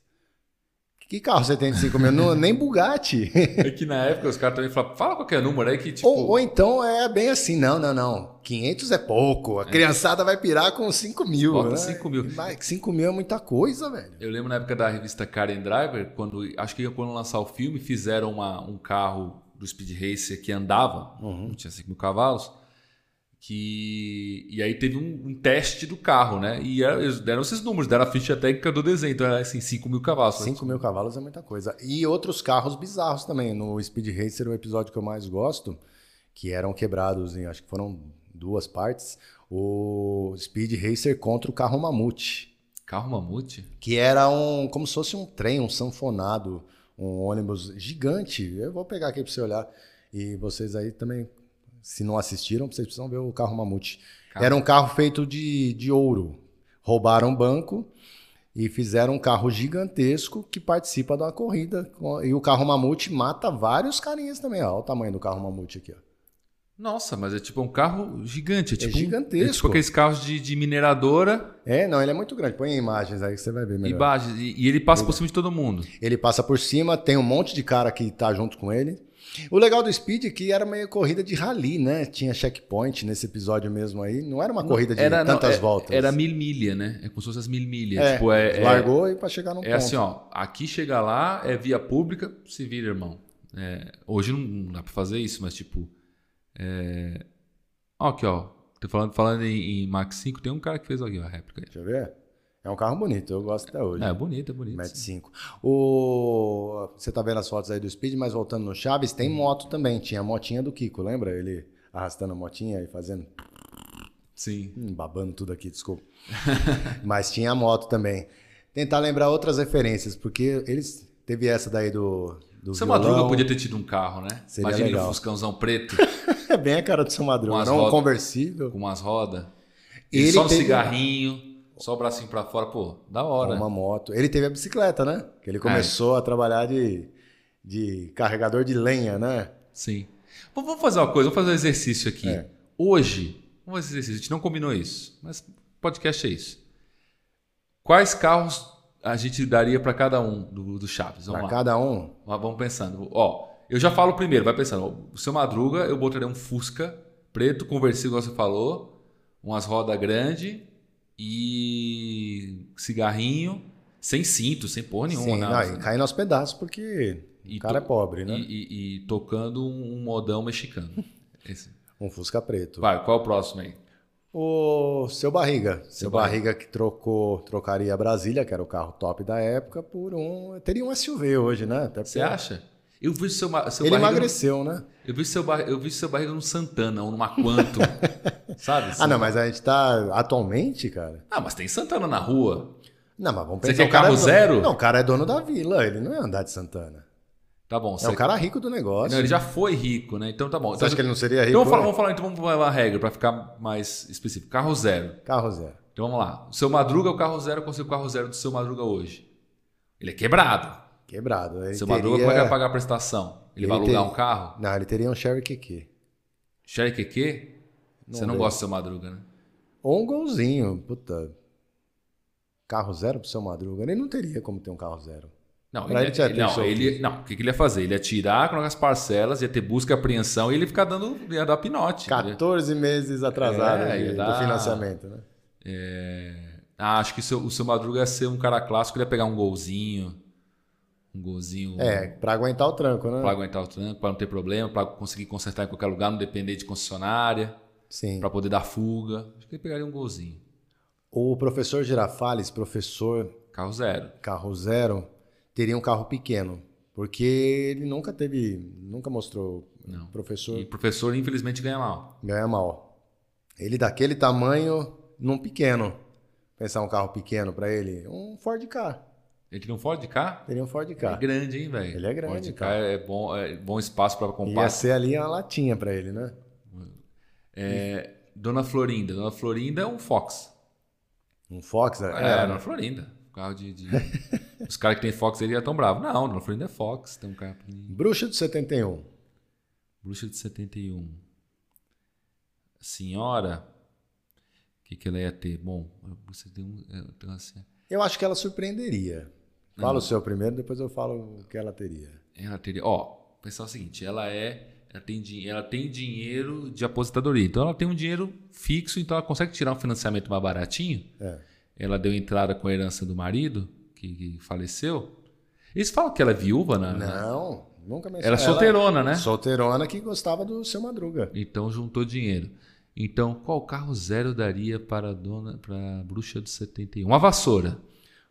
Que carro você tem de 5 mil? Não, nem Bugatti. É que na época os caras também falavam, fala qualquer número aí que tipo. Ou, ou então é bem assim, não, não, não. 500 é pouco. A criançada vai pirar com 5 mil. Bota né? 5 mil. Mas 5 mil é muita coisa, velho. Eu lembro na época da revista Car and Driver, quando acho que quando lançar o filme, fizeram uma, um carro do Speed Racer que andava, Uhum. tinha 5 mil cavalos, que e aí teve um, um teste do carro, né? E era- eles deram esses números, deram a ficha técnica do desenho, então era assim 5 mil cavalos. 5 mil cavalos é muita coisa. E outros carros bizarros também. No Speed Racer, o episódio que eu mais gosto, que eram quebrados em, acho que foram duas partes, o Speed Racer contra o carro Mamute. Carro mamute? Que era um, como se fosse um trem, um sanfonado, um ônibus gigante. Eu vou pegar aqui para você olhar. E vocês aí também, se não assistiram, vocês precisam ver o carro Mamute. Carro. Era um carro feito de, de ouro. Roubaram um banco e fizeram um carro gigantesco que participa da corrida. E o carro Mamute mata vários carinhas também. Olha o tamanho do carro Mamute aqui. Ó. Nossa, mas é tipo um carro gigante. É, tipo um- gigantesco. é tipo aqueles carros de, de mineradora É, não, ele é muito grande. Põe imagens aí que você vai ver melhor. baixo, e, e ele passa por cima de todo mundo. Ele passa por cima, tem um monte de cara que tá junto com ele. O legal do Speed é que era meio corrida de rally, né? Tinha checkpoint nesse episódio mesmo aí. Não era uma corrida de Era, não, tantas é- voltas. Era mil milha, né? É como se fosse as mil milhas. É, tipo, é, é- largou e para chegar no É ponto. assim, ó. Aqui chega lá, é via pública, se vira, irmão. É, hoje não, não dá pra fazer isso, mas tipo. É... Ó, aqui, ó. Tô falando, falando em, em Max 5, tem um cara que fez aqui, a réplica. Deixa eu ver. É um carro bonito, eu gosto até hoje. É, bonito, é bonito. Match 5. O... Você tá vendo as fotos aí do Speed, mas voltando no Chaves, tem moto também. Tinha a motinha do Kiko, lembra? Ele arrastando a motinha e fazendo. Sim. Hum, babando tudo aqui, desculpa. Mas tinha a moto também. Tentar lembrar outras referências, porque eles. Teve essa daí do. do Seu violão. Madruga podia ter tido um carro, né? Seria Imagina ele legal. um Fuscãozão preto, É bem a cara do seu Madruga. Com as Era um conversível. com umas rodas. Ele E só um teve- cigarrinho, só o bracinho pra fora. Pô, da hora. Uma moto. Ele teve a bicicleta, né? Que ele começou a trabalhar de, de carregador de lenha, né? Sim. Bom, vamos fazer uma coisa, vamos fazer um exercício aqui. É. Hoje, Vamos fazer esse exercício. A gente não combinou isso, mas podcast é isso. Quais carros a gente daria para cada um do, do Chaves? Lá. cada um. Vamos pensando. Ó, eu já falo primeiro, vai pensando. O seu Madruga, eu botaria um Fusca preto, conversível, como você falou, umas rodas grandes e cigarrinho, sem cinto, sem porra nenhuma. Sim, né? não, e caindo aos pedaços porque E o cara é pobre, né? E, e- tocando um modão mexicano. Esse. Um Fusca preto. Vai, qual é o próximo aí? O seu Barriga. Seu, Seu barriga. que trocou, trocaria a Brasília, que era o carro top da época, por um. Teria um SUV hoje, né? Você acha? Eu vi seu, seu Ele emagreceu, né? Eu vi seu, bar- eu vi seu barriga no Santana ou numa Quanto. sabe? Ah, não, mas a gente tá atualmente, cara. Ah, mas tem Santana na rua. Não, mas vamos Você pensar. quer o cara carro é zero? Não, o cara é dono da vila, ele não ia andar de Santana. Tá bom. É você- o cara rico do negócio. Não, ele já foi rico, né? Então tá bom. Você Então, acha que ele não seria rico? então vamos falar, vamos falar, então vamos uma regra para ficar mais específico. Carro zero. Carro zero. Então vamos lá. O seu Madruga é o carro zero, qual é o carro zero do seu Madruga hoje? Ele é quebrado. Quebrado. Ele seu teria... Madruga, como é que vai pagar a prestação? Ele, vai Ele alugar tem- um carro? Não, ele teria um Sherry QQ. Sherry QQ? Você não gosta do seu Madruga, né? Ou um golzinho. Puta. Carro zero pro seu Madruga. Ele não teria como ter um carro zero. Não, Pra ele, ele já ele- ter não, ele, não, o que, que ele ia fazer? Ele ia tirar com as parcelas, ia ter busca e apreensão e ele ia ficar dando, ia dar pinote. Ele- 14 meses atrasado É, de- ia do dar- financiamento, né? Ah, acho que o seu, o seu Madruga ia ser um cara clássico, ele ia pegar um golzinho, um golzinho É, pra aguentar o tranco, né? para aguentar o tranco, para não ter problema, para conseguir consertar em qualquer lugar, não depender de concessionária, Sim. para poder dar fuga. Acho que ele pegaria um golzinho. O professor Girafales, professor Carro zero. carro zero, teria um carro pequeno. Porque ele nunca teve, nunca mostrou. Não. Professor E professor, infelizmente, ganha mal. ganha mal. Ele daquele tamanho, num pequeno. Pensar um carro pequeno pra ele, um Ford Ka. Ele tem um Ford K? Teria um Ford É Ka. grande, hein, velho? Ele é grande, Ford K é bom, é bom espaço para Ia comprar. ser ali uma latinha pra ele, né? É, Dona Florinda. Dona Florinda é um Fox. Um Fox, é. É, Dona Florinda. Carro de. de- Os caras que tem Fox ele já tão bravos. Não, Dona Florinda é Fox. Tem um carro. Bruxa de 71. Bruxa de 71. Senhora. O que, que ela ia ter? Bom, você tem um. é, Eu acho que ela surpreenderia. Fala o seu primeiro, depois eu falo o que ela teria. ela teria. Ó, pensar o seguinte: ela é. Ela tem, ela tem dinheiro de aposentadoria. Então ela tem um dinheiro fixo, então ela consegue tirar um financiamento mais baratinho. É. Ela deu entrada com a herança do marido, que, que faleceu. Eles falam que ela é viúva, né? Não, nunca mencionei. Ela é solteirona, né? Solteirona que gostava do seu Madruga. Então juntou dinheiro. Então, qual carro zero daria para a dona, para a bruxa do 71? Uma vassoura.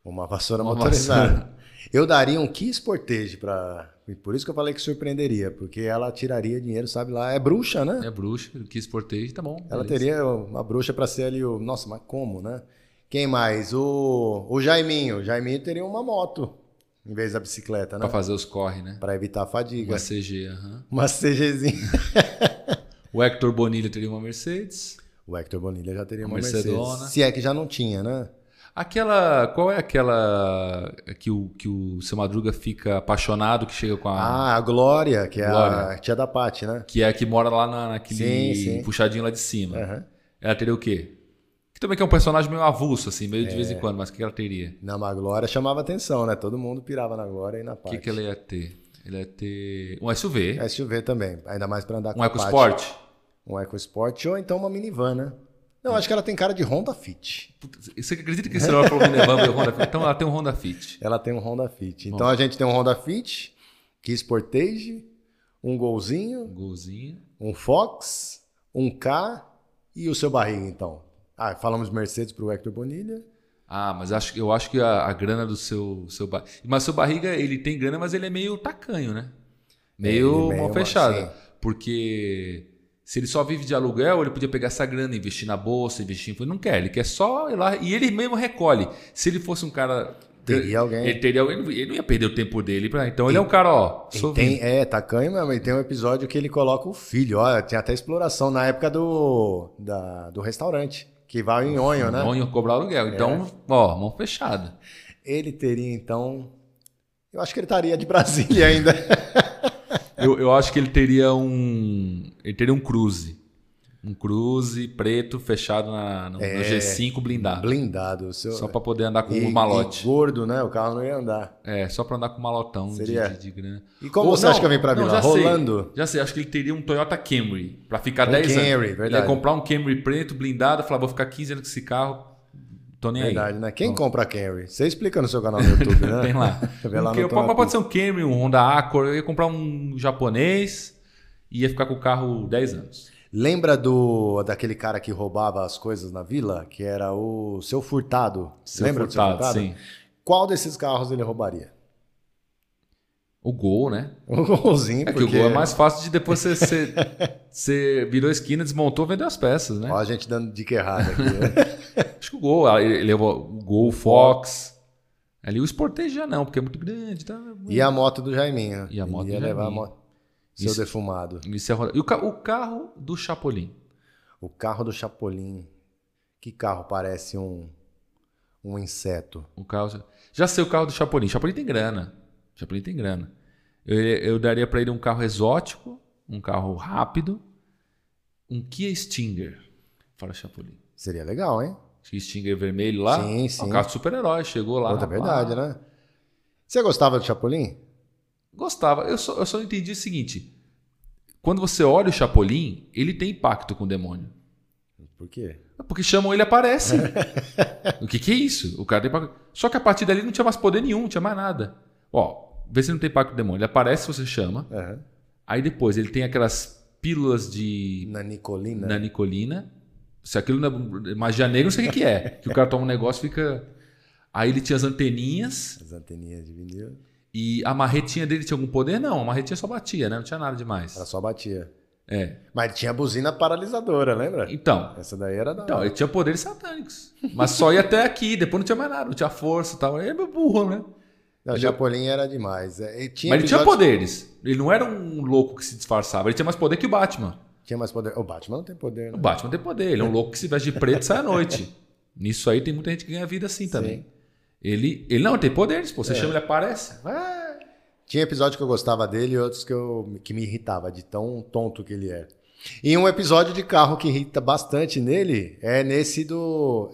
Uma vassoura Uma motorizada. vassoura. Eu daria um Key Sportage para. Por isso que eu falei que surpreenderia, porque ela tiraria dinheiro, sabe lá. É bruxa, né? É bruxa, quis portejo, tá bom. Ela beleza. teria uma bruxa para ser ali o. Nossa, mas como, né? Quem mais? O, o Jaiminho. O Jaiminho teria uma moto em vez da bicicleta, né? Pra fazer os corre, né? Para evitar a fadiga. Uma CG, aham. Uma CGzinha. O Hector Bonilha teria uma Mercedes. O Hector Bonilha já teria uma Mercedona. Mercedes. Se é que já não tinha, né? Aquela. Qual é aquela que o, que o seu Madruga fica apaixonado, que chega com a. Ah, a Glória, que é a Glória. tia da Paty, né? Que é a que mora lá na, naquele Sim, sim. puxadinho lá de cima. Aham. Ela teria o quê? Que também que é um personagem meio avulso, assim, meio de vez em quando, mas o que ela teria? Não, mas a Glória chamava atenção, né? Todo mundo pirava na Glória e na O Paty. que, que ela ia ter? Ela ia ter um SUV, SUV também, ainda mais para andar com um a Paty. EcoSport. Um EcoSport ou então uma minivan, né? Não, acho que ela tem cara de Honda Fit. Puta, Você acredita que esse hora falou Minevan e o Honda Fit? Então ela tem um Honda Fit. Ela tem um Honda Fit. Então a gente tem um Honda Fit, Key Sportage, um Golzinho, Um golzinho. um Fox, um K e o seu barriga, então. Ah, falamos Mercedes pro Hector Bonilha. Ah, mas acho, eu acho que a, a grana do seu, seu barriga. Mas seu barriga, ele tem grana, mas ele é meio tacanho, né? Meio Ele meio mal fechado. sim. Porque se ele só vive de aluguel, ele podia pegar essa grana, investir na bolsa, investir em. Ele não quer, ele quer só ir lá. E ele mesmo recolhe. Se ele fosse um cara. Teria alguém. Ele teria. Ele não ia perder o tempo dele. Pra... Então ele é um cara, ó. Tem, é, tacanho mesmo. E tem um episódio que ele coloca o filho. Ó, tinha até exploração na época do, da- do restaurante, que vai em Onho, né? Ia cobrar aluguel. Então, ó, mão fechada. Ele teria, então. Eu acho que ele estaria de Brasília ainda. Eu, eu acho que ele teria um. Ele teria um cruze. Um cruze preto fechado na, no, no G5 blindado. Blindado. Seu... Só pra poder andar com e, um malote. E gordo, né? O carro não ia andar. É, só pra andar com um malotão de, Seria? de, de grana. E como Ou você não, acha que pra não, Vila? já sei. Rolando? Já sei, acho que ele teria um Toyota Camry pra ficar Um 10 anos. Camry, Ele verdade. ia comprar um Camry preto, blindado, falar, vou ficar 15 anos com esse carro, tô nem Verdade, aí. né? Quem compra Camry? Você explica no seu canal no YouTube, né? Tem lá. Vê lá no pode, pode ser um Camry, um Honda Accord, eu ia comprar um japonês e ia ficar com o carro 10 anos. Lembra do daquele cara que roubava as coisas na vila? Que era o seu Furtado. Seu Lembra Furtado, do seu Furtado? sim. Qual desses carros ele roubaria? O Gol, né? Um golzinho, É que porque... o Gol é mais fácil de depois você, você, você virou a esquina, desmontou, vendeu as peças, né? Ó, a gente dando dica errada aqui. né? Acho que o Gol, ah, ele levou o Gol, o Fox. Ali o Sportage já não, porque é muito grande. Tá? e a moto do Jaiminho. E a moto Ele ia levar a Jaiminho. moto. Seu Isso. defumado. Isso é roda- E o, ca- o carro do Chapolin? O carro do Chapolin. Que carro parece um, um inseto? O carro... Já sei o carro do Chapolin. Chapolin tem grana. Chapolin tem grana. Eu, eu daria pra ele um carro exótico, um carro rápido, um Kia Stinger. Fala Chapolin. Seria legal, hein? Kia Stinger vermelho lá. Sim, É sim. Um carro de super-herói. Chegou lá. Rapaz. verdade, né? Você gostava do Chapolin? Gostava. Eu só, eu só entendi o seguinte. Quando você olha o Chapolin, ele tem impacto com o demônio. Por quê? Porque chamam ele aparece. o que, que é isso? O cara tem. Só que a partir dali não tinha mais poder nenhum, não tinha mais nada. Ó, vê se não tem impacto com o demônio. Ele aparece, você chama. Aham. Aí depois ele tem aquelas pílulas de Na Nicolina? nanicolina. Se aquilo não é magia negra, não sei o que, que é. Que o cara toma um negócio e fica. Aí ele tinha as anteninhas As anteninhas de vinil. e a marretinha dele tinha algum poder? Não, a marretinha só batia, né? Não tinha nada demais. Ela só batia. É. Mas tinha buzina paralisadora, lembra? Então, Essa daí era da então, hora. ele tinha poderes satânicos. Mas só ia até aqui, depois não tinha mais nada, não tinha força e tal. Ele é burro, né? Não, o Chapolin era demais. É, e tinha Mas ele tinha poderes. Ele não era um louco que se disfarçava. Ele tinha mais poder que o Batman. Tinha mais poder. O Batman não tem poder, O né? Batman tem poder. Ele é um louco que se veste de preto e sai à noite. Nisso aí tem muita gente que ganha vida assim também. Sim. Ele, ele não tem poderes, pô. Você É. chama, ele aparece. É. Tinha episódio que eu gostava dele e outros que, eu, que me irritava, de tão tonto que ele é. E um episódio de carro que irrita bastante nele é nesse do.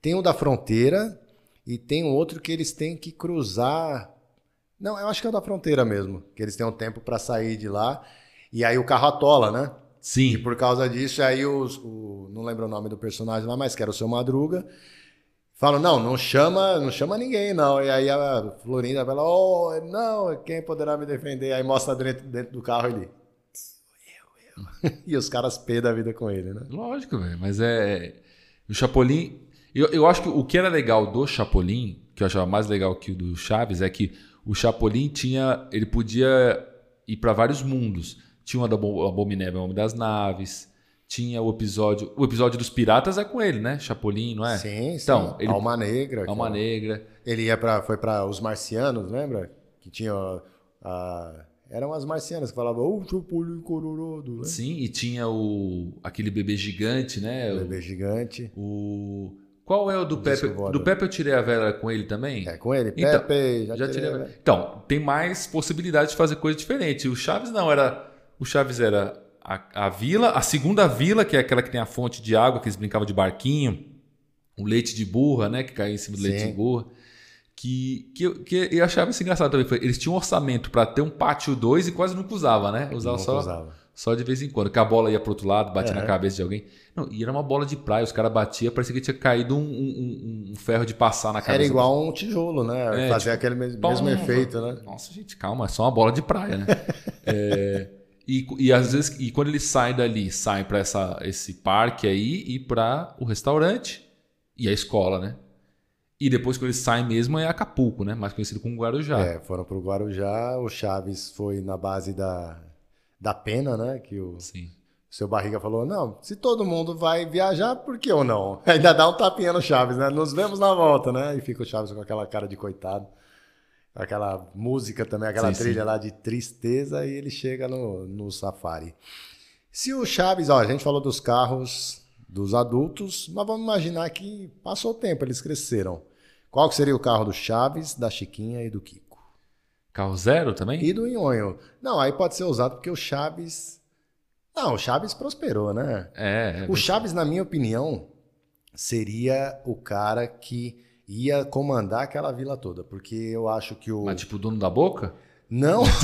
Tem um da fronteira e tem um outro que eles têm que cruzar. Não, eu acho que é o da fronteira mesmo. Que eles têm um tempo para sair de lá. E aí o carro atola, né? E Sim. por causa disso, aí os, o, não lembro o nome do personagem lá, mas que era o seu Madruga. Falam, não, não chama, não chama ninguém, não. E aí a Florinda fala, oh, não, quem poderá me defender? Aí mostra dentro, dentro do carro ele. Eu, eu. E os caras pê da vida com ele, né? Lógico, velho. Mas é. O Chapolin. Eu, eu acho que o que era legal do Chapolin, que eu achava mais legal que o do Chaves, é que o Chapolin tinha. Ele podia ir para vários mundos. Tinha o Abo- Abominével, o Homem das Naves. Tinha o episódio. O episódio dos piratas é com ele, né? Chapolin, não é? Sim, sim. Então, ele- Alma Negra. Alma que- Negra. Ele ia pra, foi para os marcianos, lembra? Que tinha. a- eram as marcianas que falavam, ô, Chapolin Cororodo, né? Sim, e tinha o. aquele bebê gigante, né? O O- bebê gigante. O. Qual é o do Pepe? Do Pepe eu tirei a vela com ele também? É com ele, Então, Pepe, já, Já tirei, tirei. né? Então, tem mais possibilidade de fazer coisa diferente. O Chaves não, era. O Chaves era a, a vila, a segunda vila, que é aquela que tem a fonte de água, que eles brincavam de barquinho, o leite de burra, né? Que caía em cima do leite Sim. de burra. Que, que, que eu achava isso engraçado também. Eles tinham um orçamento para ter um pátio 2 e quase nunca usava, né? Usava Não só, usava. Só de vez em quando. Que a bola ia pro outro lado, batia É. na cabeça de alguém. Não, e era uma bola de praia, os caras batiam, parecia que tinha caído um, um- um- ferro de passar na cabeça. Era igual um tijolo, né? É, Fazia tipo, aquele mes- Pum, mesmo efeito, né? Nossa, gente, calma, é só uma bola de praia, né? É, e, e às vezes, e quando eles saem dali, saem para esse parque aí e para o restaurante e a escola, né? E depois quando eles saem mesmo é Acapulco, né? Mais conhecido como Guarujá. É, foram pro Guarujá, o Chaves foi na base da, da pena, né? Que o Sim. seu Barriga falou, não, se todo mundo vai viajar, por que eu não? Ainda dá um tapinha no Chaves, né? Nos vemos na volta, né? E fica o Chaves com aquela cara de coitado. Aquela música também, aquela Sim, trilha sim. lá de tristeza e ele chega no, no safari. Se o Chaves, ó, a gente falou dos carros dos adultos, mas vamos imaginar que passou o tempo, eles cresceram. Qual seria o carro do Chaves, da Chiquinha e do Kiko? Carro zero também? E do Nhonho. Não, aí pode ser usado porque o Chaves Não, o Chaves prosperou, né? É, é O Chaves, na minha opinião, seria o cara que ia comandar aquela vila toda, porque eu acho que o mas tipo o dono da boca? não,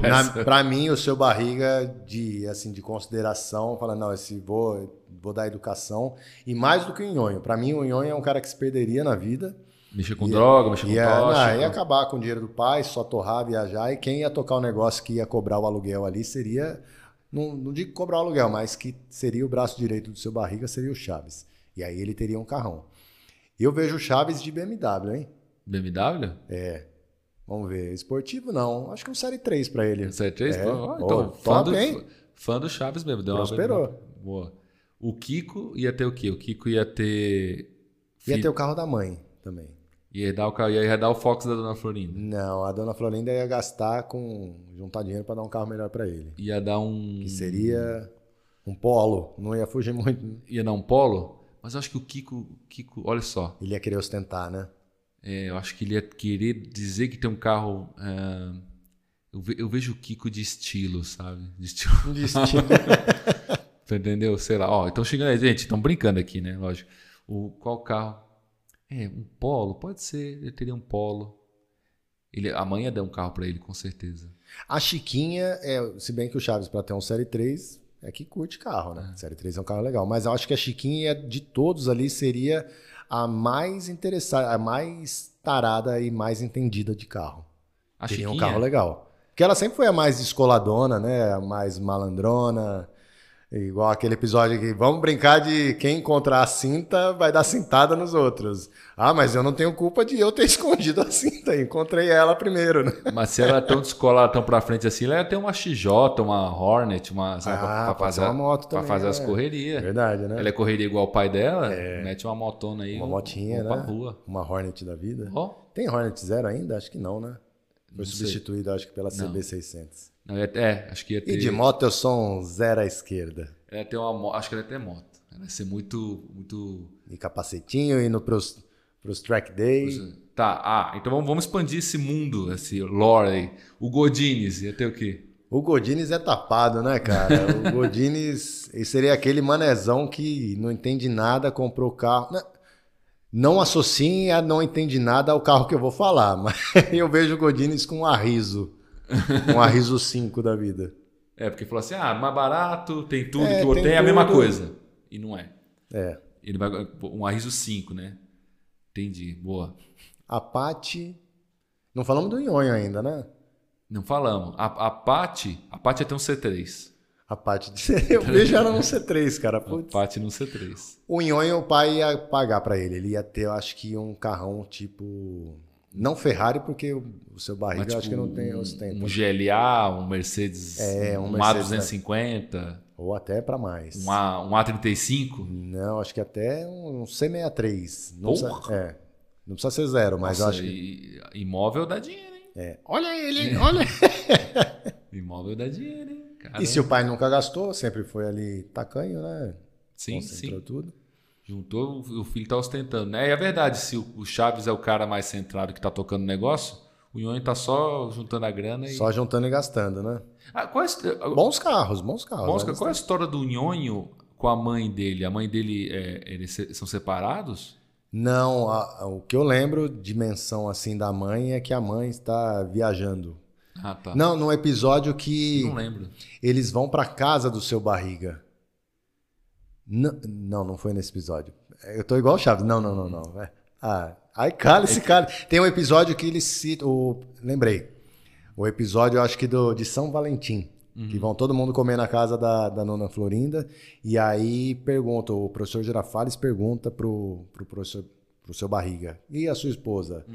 na, pra mim o seu barriga de assim de consideração, fala não, esse vou vou dar educação e mais do que o Nhonho. Pra mim o Nhonho é um cara que se perderia na vida. Mexer com Ia- droga, mexer com Ia, tocha. não, ia acabar com o dinheiro do pai, só torrar, viajar, e quem ia tocar o negócio que ia cobrar o aluguel ali seria, não, não digo cobrar o aluguel, mas que seria o braço direito do seu barriga, seria o Chaves. E aí ele teria um carrão. Eu vejo o Chaves de BMW, hein? BMW? Vamos ver. Esportivo não. Acho que um Série 3 pra ele. Série 3? É. Ô, então, fã, top, do, fã do Chaves mesmo. Deu uma Prosperou. Boa. O Kiko ia ter o quê? O Kiko ia ter. Ia ter o carro da mãe também. Ia herdar o, ia herdar o Fox da Dona Florinda. Não, a dona Florinda ia gastar com. juntar dinheiro pra dar um carro melhor pra ele. Ia dar um. Que seria um polo. Não ia fugir muito. Ia dar um polo. Mas eu acho que o Kiko. Kiko olha só. Ele ia querer ostentar, né? é, eu acho que ele ia querer dizer que tem um carro. é, eu, ve- eu vejo o Kiko de estilo, sabe? De estilo. Destino. Tu entendeu? Sei lá. Ó, então chegando aí, gente, estão brincando aqui, né? Lógico. O, qual carro? É, um polo? Pode ser. Ele teria um polo. Ele, a mãe ia dar um carro pra ele, com certeza. A Chiquinha, é, se bem que o Chaves, pra ter um Série 3, é que curte carro, né? Série 3 é um carro legal. Mas eu acho que a Chiquinha, de todos ali, seria a mais interessada, a mais tarada e mais entendida de carro. A Teria um Chiquinha? carro legal. Porque ela sempre foi a mais descoladona, né? A mais malandrona. Igual aquele episódio que vamos brincar de quem encontrar a cinta vai dar cintada nos outros. Ah, mas eu não tenho culpa de eu ter escondido a cinta. Encontrei ela primeiro, né? Mas se ela é tão descolada, tão pra frente assim, ela ter uma XJ, uma Hornet, uma. Sabe, Ah, pra, pode fazer, uma moto pra também, fazer as né? correrias. Verdade, né? Ela é correria igual o pai dela, mete uma motona aí. Uma motinha, vamos né? Pra rua. Uma Hornet da vida. Ó. Tem Hornet Zero ainda? Acho que não, né? Foi Não sei. substituído, acho que pela Não. CB600. Ia- é, acho que ia ter. E de moto eu sou um zero à esquerda. Ela ter uma Acho que ela ia ter moto. Ela ia ser muito. muito... E capacetinho, indo pros, pros track day. Tá, ah, então vamos, vamos expandir esse mundo, esse lore aí. O Godines ia ter o quê? O Godines é tapado, né, cara? O Godines ele seria aquele manezão que não entende nada, comprou o carro. Não, não associem a não entende nada ao carro que eu vou falar, mas eu vejo o Godines com um arriso. Um arriso 5 da vida. É, porque falou assim: ah, mais barato, tem tudo É, que tem tenho, é a mesma coisa. E não é. É. Ele vai. Um Arriso 5, né? Entendi, boa. A Paty. Não falamos do Nhonho ainda, né? Não falamos. A, a Paty, a Paty ia ter um C3. A Paty. Eu vejo ela no C3, cara. A Putz. Paty no C3. O Nhonho, o pai ia pagar pra ele. Ele ia ter, eu acho que, um carrão tipo. Não Ferrari, porque o seu barriga eu acho que tipo, não tem um, ostenta. um GLA, um Mercedes, É, um um, Mercedes, A250, Ou até pra mais. um, A, um A35. Não, acho que até um C63. Não Porra! precisa, é. Não precisa ser zero, mas Nossa, acho que. imóvel dá dinheiro, hein? É. Olha ele, olha. Imóvel dá dinheiro, hein? e se o pai nunca gastou, sempre foi ali tacanho, né? Sim, Concentrou sim. tudo. Juntou, o filho tá ostentando, né? E é verdade, se o Chaves é o cara mais centrado que tá tocando o negócio, o Nhonho tá só juntando a grana e. Só juntando e gastando, né? Ah, é, a- Bons carros, bons carros. Bons, né? qual é a história do Nhonho com a mãe dele? A mãe dele, é, eles são separados? Não, a- o que eu lembro de menção assim da mãe é que a mãe está viajando. Ah, tá. Não, num episódio que Não lembro. eles vão pra casa do seu barriga. Não, não, não foi nesse episódio. Eu tô igual o Chaves. Não, não, não, não. É. Ah, ai, cala esse cara. Tem um episódio que eles citam. O, lembrei. O episódio, eu acho que do, de São Valentim. Que vão todo mundo comer na casa da, da nona Florinda. E aí pergunta, o professor Girafales pergunta pro, pro professor pro seu barriga. E a sua esposa?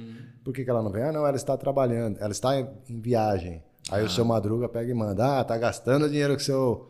Por que, que ela não vem? Ah, não, ela está trabalhando, ela está em em viagem. Aí o seu Madruga pega e manda, ah, tá gastando o dinheiro que seu,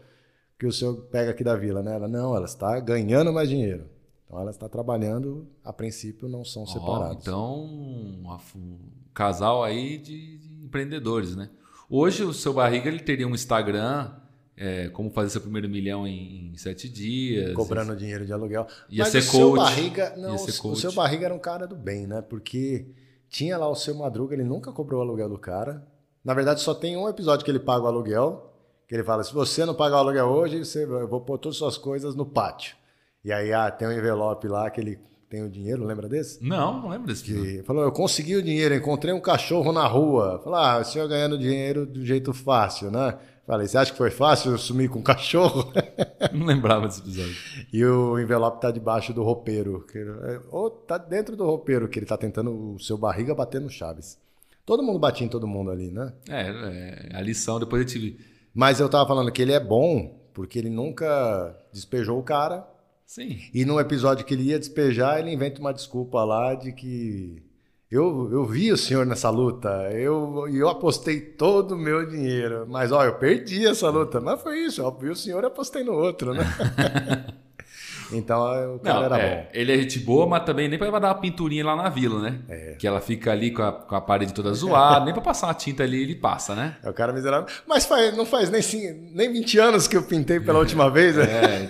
que o seu pega aqui da vila, né? Ela, não, ela está ganhando mais dinheiro. Então ela está trabalhando, a princípio não são separados. então, um, casal aí de, de empreendedores, né? Hoje o seu barriga ele teria um Instagram, é, como fazer seu primeiro milhão em, em sete dias. Cobrando dinheiro de aluguel. Ia Mas ser o seu coach. barriga, não, Ia ser o- o coach. seu barriga era um cara do bem, né? Porque tinha lá o seu Madruga, ele nunca cobrou o aluguel do cara. Na verdade, só tem um episódio que ele paga o aluguel, Que ele fala: se você não pagar o aluguel hoje, você, eu vou pôr todas as suas coisas no pátio. E aí ah, tem um envelope lá que ele tem o dinheiro, lembra desse? Não, não lembro desse. Que falou: eu consegui o dinheiro, encontrei um cachorro na rua. Falou: ah, o senhor ganhando dinheiro do jeito fácil, né? Falei, você acha que foi fácil eu sumir com um cachorro? Não lembrava desse episódio. e o envelope tá debaixo do roupeiro. Que, ou tá dentro do roupeiro, que ele tá tentando o seu barriga bater no Chaves. Todo mundo batia em todo mundo ali, né? É, é a lição, depois eu tive. Mas eu tava falando que ele é bom porque ele nunca despejou o cara. Sim. E no episódio que ele ia despejar, ele inventa uma desculpa lá de que eu, eu vi o senhor nessa luta, eu, eu apostei todo o meu dinheiro, mas ó, eu perdi essa luta. Mas foi isso, eu vi o senhor e apostei no outro, né? então o cara Não, era é, bom. Ele é gente boa, mas também nem para dar uma pinturinha lá na vila, né? É. Que ela fica ali com a, com a parede toda zoada, nem para passar uma tinta ali ele passa, né? É o cara miserável. Mas faz, não faz nem, nem 20 anos que eu pintei pela última vez, né? É,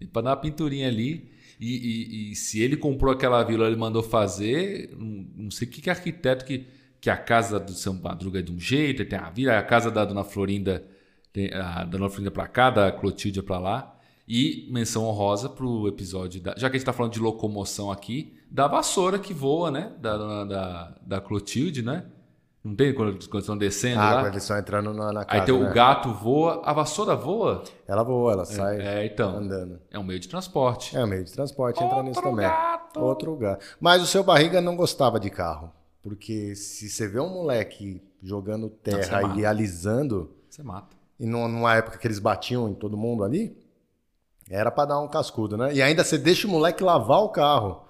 então, para dar uma pinturinha ali. E, e, e, se ele comprou aquela vila, ele mandou fazer, não, sei o que, que arquiteto que, que a casa do São Madruga é de um jeito, tem a vila, a casa da Dona Florinda, tem a Dona Florinda para cá, da Clotilde para lá. E menção honrosa para o episódio, da, já que a gente está falando de locomoção aqui, da vassoura que voa, né? Da, da, da Clotilde, né? Não tem quando, quando estão descendo ah, lá? quando eles estão entrando na, na casa. Aí tem né? o gato voa, a vassoura voa? Ela voa, ela sai é, então, andando. É um meio de transporte. É um meio de transporte, entra nisso também. Gato. Outro gato. Mas o seu barriga não gostava de carro. Porque se você vê um moleque jogando terra Não, e alisando, Você mata. e numa época que eles batiam em todo mundo ali, era pra dar um cascudo, né? E ainda você deixa o moleque lavar o carro.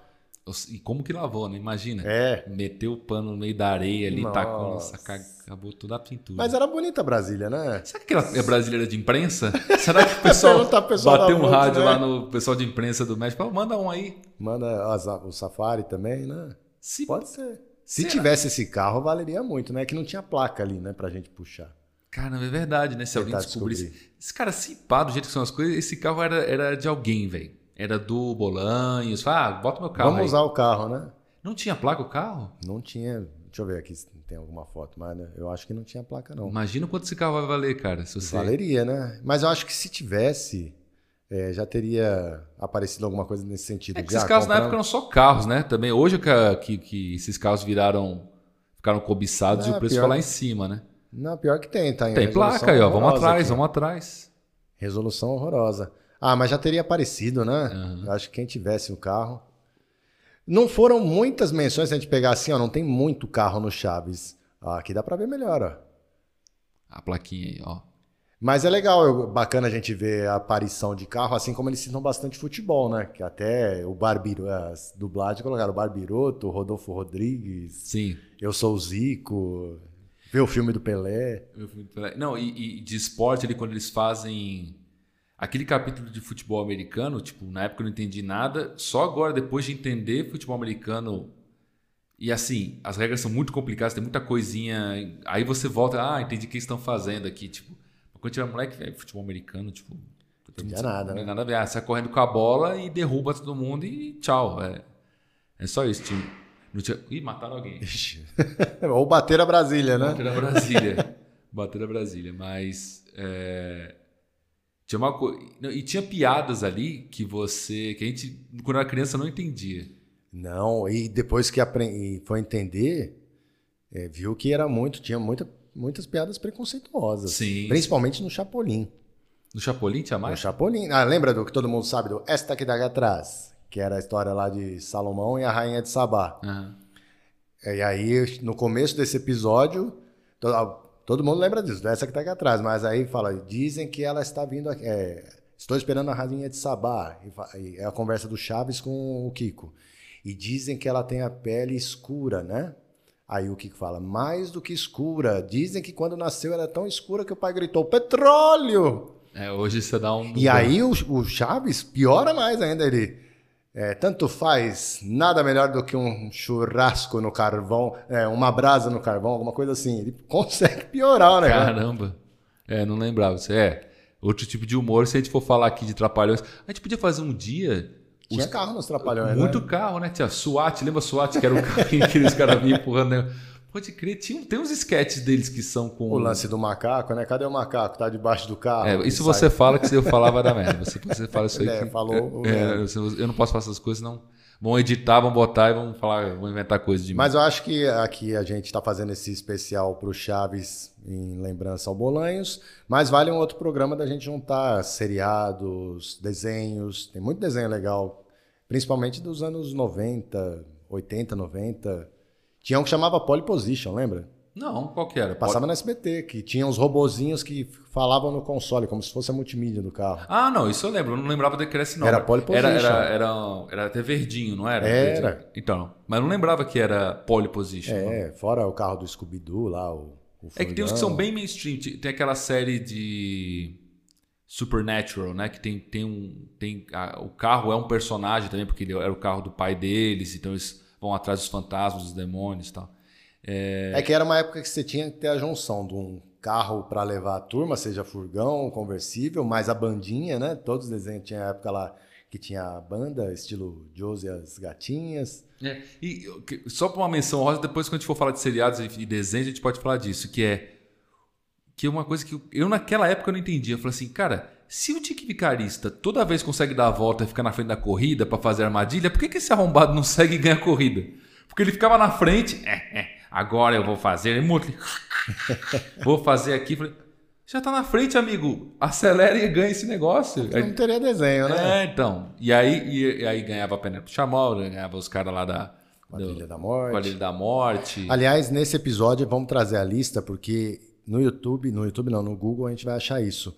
E como que lavou, né? Imagina. É. Meteu o pano no meio da areia ali, Nossa. tacou, acabou toda a pintura. Mas era bonita Brasília, né? Será que ela é brasileira de imprensa? Será que o pessoal pessoal bateu um rádio né? lá no pessoal de imprensa do México? Manda um aí. Manda as- o Safari também, né? Se, Pode ser. Se Será? tivesse esse carro, valeria muito, né? Que não tinha placa ali, né? Pra gente puxar. Caramba, é verdade, né? Se alguém Tentar descobrisse. descobrir. Esse cara, se pá, do jeito que são as coisas, esse carro era, era de alguém, velho. Era do Bolanhos. Ah, bota meu carro Vamos aí. usar o carro, né? Não tinha placa o carro? Não tinha. Deixa eu ver aqui se tem alguma foto, mas né, eu acho que não tinha placa, não. Imagina quanto esse carro vai valer, cara. Se você... Valeria, né? Mas eu acho que se tivesse, é, já teria aparecido alguma coisa nesse sentido. É que esses carros na época eram só carros, né? Também hoje que, que, que esses carros viraram. Ficaram cobiçados e É, o preço foi lá em cima, né? Não, pior que tem, tá? em Tem placa aí, ó. Vamos atrás, aqui. vamos atrás. Resolução horrorosa. Ah, mas já teria aparecido, né? Eu acho que quem tivesse o carro. Não foram muitas menções, se a gente pegar assim, ó, não tem muito carro no Chaves. Ah, aqui dá pra ver melhor, ó. A plaquinha aí, ó. Mas é legal, bacana a gente ver a aparição de carro, assim como eles citam bastante futebol, né? Que até o Barbiroto, as dublagens colocaram o Barbiroto, o Rodolfo Rodrigues, Sim. Eu Sou o Zico, ver o filme do Pelé. Eu fui- Não, e, e de esporte ali, quando eles fazem aquele capítulo de futebol americano, tipo, na época eu não entendi nada, só agora, depois de entender futebol americano. E assim, as regras são muito complicadas, tem muita coisinha. Aí você volta, ah, entendi o que eles estão fazendo aqui. Tipo, quando era moleque, velho, futebol americano, tipo. Entendia nada, Não né? nada a ver. Ah, sai correndo com a bola e derruba todo mundo e tchau. É, é só isso. Tinha, não tinha... Ih, mataram alguém. Ou bater a Brasília, né? Bater na Brasília. Bater na Brasília. Mas. é, Tinha uma coisa. E tinha piadas ali que você. que a gente, quando era criança, não entendia. Não, e depois que apre- e foi entender, é, viu que era muito, tinha muita, muitas piadas preconceituosas. Sim. Principalmente no Chapolin. No Chapolin tinha No mais? Chapolin. Ah, lembra do que todo mundo sabe do Esta que dá atrás? Que era a história lá de Salomão e a rainha de Sabá. Aham. E aí, no começo desse episódio, to- todo mundo lembra disso, dessa que tá aqui atrás, mas aí fala, dizem que ela está vindo aqui. é, estou esperando a rainha de Sabá. E e é a conversa do Chaves com o Kiko. E dizem que ela tem a pele escura, né? Aí o Kiko fala, mais do que escura. Dizem que quando nasceu era tão escura que o pai gritou, petróleo! É, hoje você dá um. E aí o, o Chaves piora mais ainda, ele. É, tanto faz nada melhor do que um churrasco no carvão, é, uma brasa no carvão, alguma coisa assim. Ele consegue piorar o negócio. Caramba. É, não lembrava. É. Outro tipo de humor, se a gente for falar aqui de trapalhões. A gente podia fazer um dia. Tinha os- carro nos trapalhões, Muito né? carro, né? Tinha SWAT, lembra SWAT, que era o carrinho que os caras vinham empurrando. Né? Pode crer, tinha, tem uns sketches deles que são com. O lance do macaco, né? Cadê o macaco? Tá debaixo do carro. É, isso você sai... fala que se eu falar vai dar merda. Você, você fala isso aí. É, que... falou. É, eu não posso fazer essas coisas, não. Vão editar, vão botar e vão falar, vão inventar coisas de mim. Mas eu acho que aqui a gente está fazendo esse especial para o Chaves em lembrança ao Bolanhos, mas vale um outro programa da gente juntar seriados, desenhos. Tem muito desenho legal, principalmente dos anos 90, 80, 90. Tinha um que chamava Pole Position, lembra? Não, qual que era? Passava no SBT, que tinha uns robozinhos que falavam no console, como se fosse a multimídia do carro. Ah, não, isso eu lembro. Eu não lembrava era esse nome. Era Pole Position. Era, era, era, era até verdinho, não era? Era. Verdinho. Então, mas eu não lembrava que era Pole Position. É, não. fora o carro do Scooby-Doo lá, o, o É que tem uns que são bem mainstream. Tem aquela série de Supernatural, né? Que tem, tem um... Tem, a, o carro é um personagem também, porque ele era o carro do pai deles, então eles vão atrás dos fantasmas, dos demônios e tal. É... é... que era uma época que você tinha que ter a junção de um carro para levar a turma, seja furgão, conversível, mais a bandinha, né? Todos os desenhos tinha a época lá que tinha a banda, estilo Josie as Gatinhas. É, e só para uma menção rosa, depois quando a gente for falar de seriados e desenhos, a gente pode falar disso, que é que é uma coisa que eu naquela época eu não entendia. Eu falei assim, cara, se o Dick Vicarista toda vez consegue dar a volta e ficar na frente da corrida para fazer armadilha, por que, que esse arrombado não segue e ganha a corrida? Porque ele ficava na frente, é, é, agora eu vou fazer, vou fazer aqui. Falei, já tá na frente, amigo. Acelera e ganha esse negócio. Não teria desenho, né? É, então. E aí, e, e aí ganhava a Penélope Chamol, ganhava os caras lá da. Quadrilha da Morte. Quadrilha da Morte. Aliás, nesse episódio vamos trazer a lista, porque no YouTube, no YouTube não, no Google a gente vai achar isso.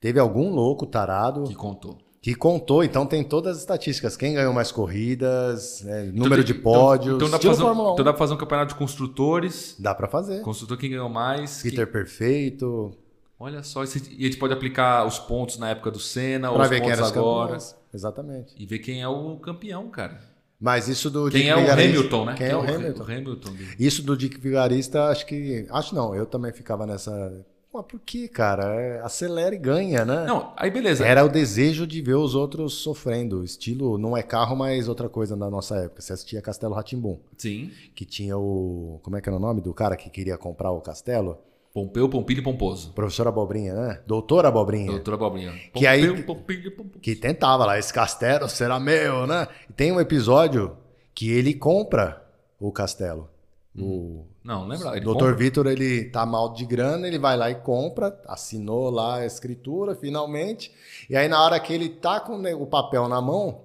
Teve algum louco tarado. Que contou. Que contou, então tem todas as estatísticas. Quem ganhou mais corridas, né, número então, de pódios. Então, então, dá pra fazer, um, então dá pra fazer um campeonato de construtores. Dá para fazer. Construtor quem ganhou mais. Peter quem... Perfeito. Olha só, e a gente pode aplicar os pontos na época do Senna, pra os ver pontos quem agora. Exatamente. E ver quem é o campeão, cara. Mas isso do Quem Dick é Vigarista, o Hamilton, né? Quem, é, é o Hamilton? O Hamilton. Isso do Dick Vigarista, acho que. Acho não, eu também ficava nessa Pô, por que, cara? É, acelera e ganha, né? Não, aí beleza. Era o desejo de ver os outros sofrendo. Estilo, não é carro, mas outra coisa na nossa época. Você assistia Castelo Ratimbum. Sim. Que tinha o. Como é que era o nome do cara que queria comprar o castelo? Pompeu, Pompilho e Pomposo. Professor Abobrinha, né? Doutor Abobrinha. Doutor Abobrinha. Pompeu, que aí, Pompilho, Pomposo. Que tentava lá, esse castelo será meu, né? E tem um episódio que ele compra o castelo. Hum. O não, lembra? O doutor Vitor, ele tá mal de grana, ele vai lá e compra, assinou lá a escritura, finalmente. E aí, na hora que ele tá com o papel na mão,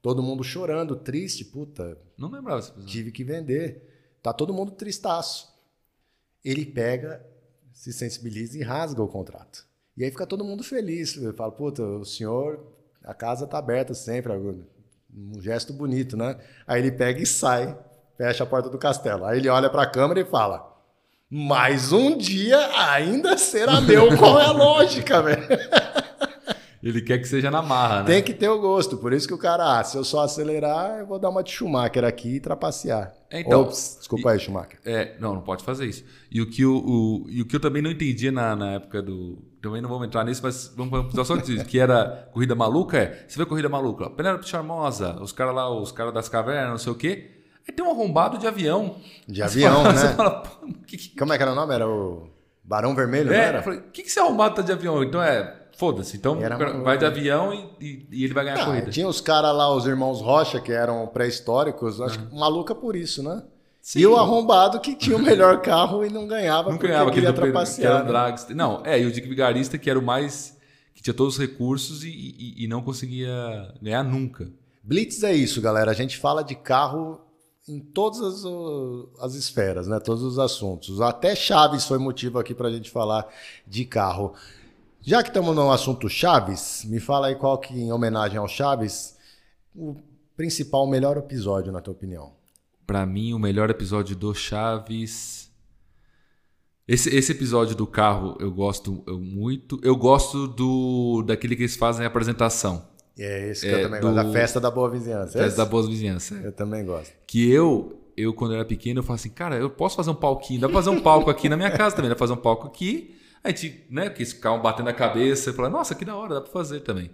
todo mundo chorando, triste, puta. Não lembrava Tive que vender. Tá todo mundo tristaço. Ele pega, se sensibiliza e rasga o contrato. E aí fica todo mundo feliz. Eu falo, puta, o senhor, a casa tá aberta sempre, um gesto bonito, né? Aí ele pega e sai fecha a porta do castelo. Aí ele olha para a câmera e fala: mais um dia ainda será meu. Qual é a lógica, velho? Ele quer que seja na marra, né? Tem que ter o gosto. Por isso que o cara, ah, se eu só acelerar, eu vou dar uma de Schumacher aqui e trapacear. É, então, Ops, desculpa aí, Schumacher. É, não, não pode fazer isso. E o que, o, o, e o que eu também não entendia na, na época do. Também não vamos entrar nisso, mas vamos dar só disso, que era corrida maluca, é. Você vê corrida maluca, Penélope Charmosa, os caras lá, os caras das cavernas, não sei o quê. Aí tem um arrombado de avião. De avião, fala, né? Fala, que, que... Como é que era o nome? Era o Barão Vermelho, é, era? Eu falei, o que, que esse arrombado tá de avião? Então é, foda-se. Então vai de avião e, e, e ele vai ganhar a corrida. Tinha os caras lá, os irmãos Rocha, que eram pré-históricos, acho que maluca por isso, né? Sim. E o arrombado que tinha o melhor carro e não ganhava não ganhava, queria trapacear. Que era um Não, é, e o Dick Vigarista, que era o mais... que tinha todos os recursos e, e, e não conseguia ganhar nunca. Blitz é isso, galera. A gente fala de carro em todas as, as esferas, né? todos os assuntos. Até Chaves foi motivo aqui para a gente falar de carro. Já que estamos no assunto Chaves, me fala aí qual que, em homenagem ao Chaves, o principal, melhor episódio, na tua opinião. Para mim, o melhor episódio do Chaves. Esse, esse episódio do carro eu gosto muito. Eu gosto do daquele que eles fazem a apresentação. É esse que é, eu também do... gosto. Da festa da boa vizinhança. Festa da boa vizinhança. Eu também gosto. Que eu, eu quando era pequeno, eu falava assim, cara, eu posso fazer um palquinho. Dá pra fazer um palco aqui na minha casa também. Dá pra fazer um palco aqui. A gente, né, que eles ficavam batendo a cabeça. Eu falava, nossa, que da hora, dá pra fazer também.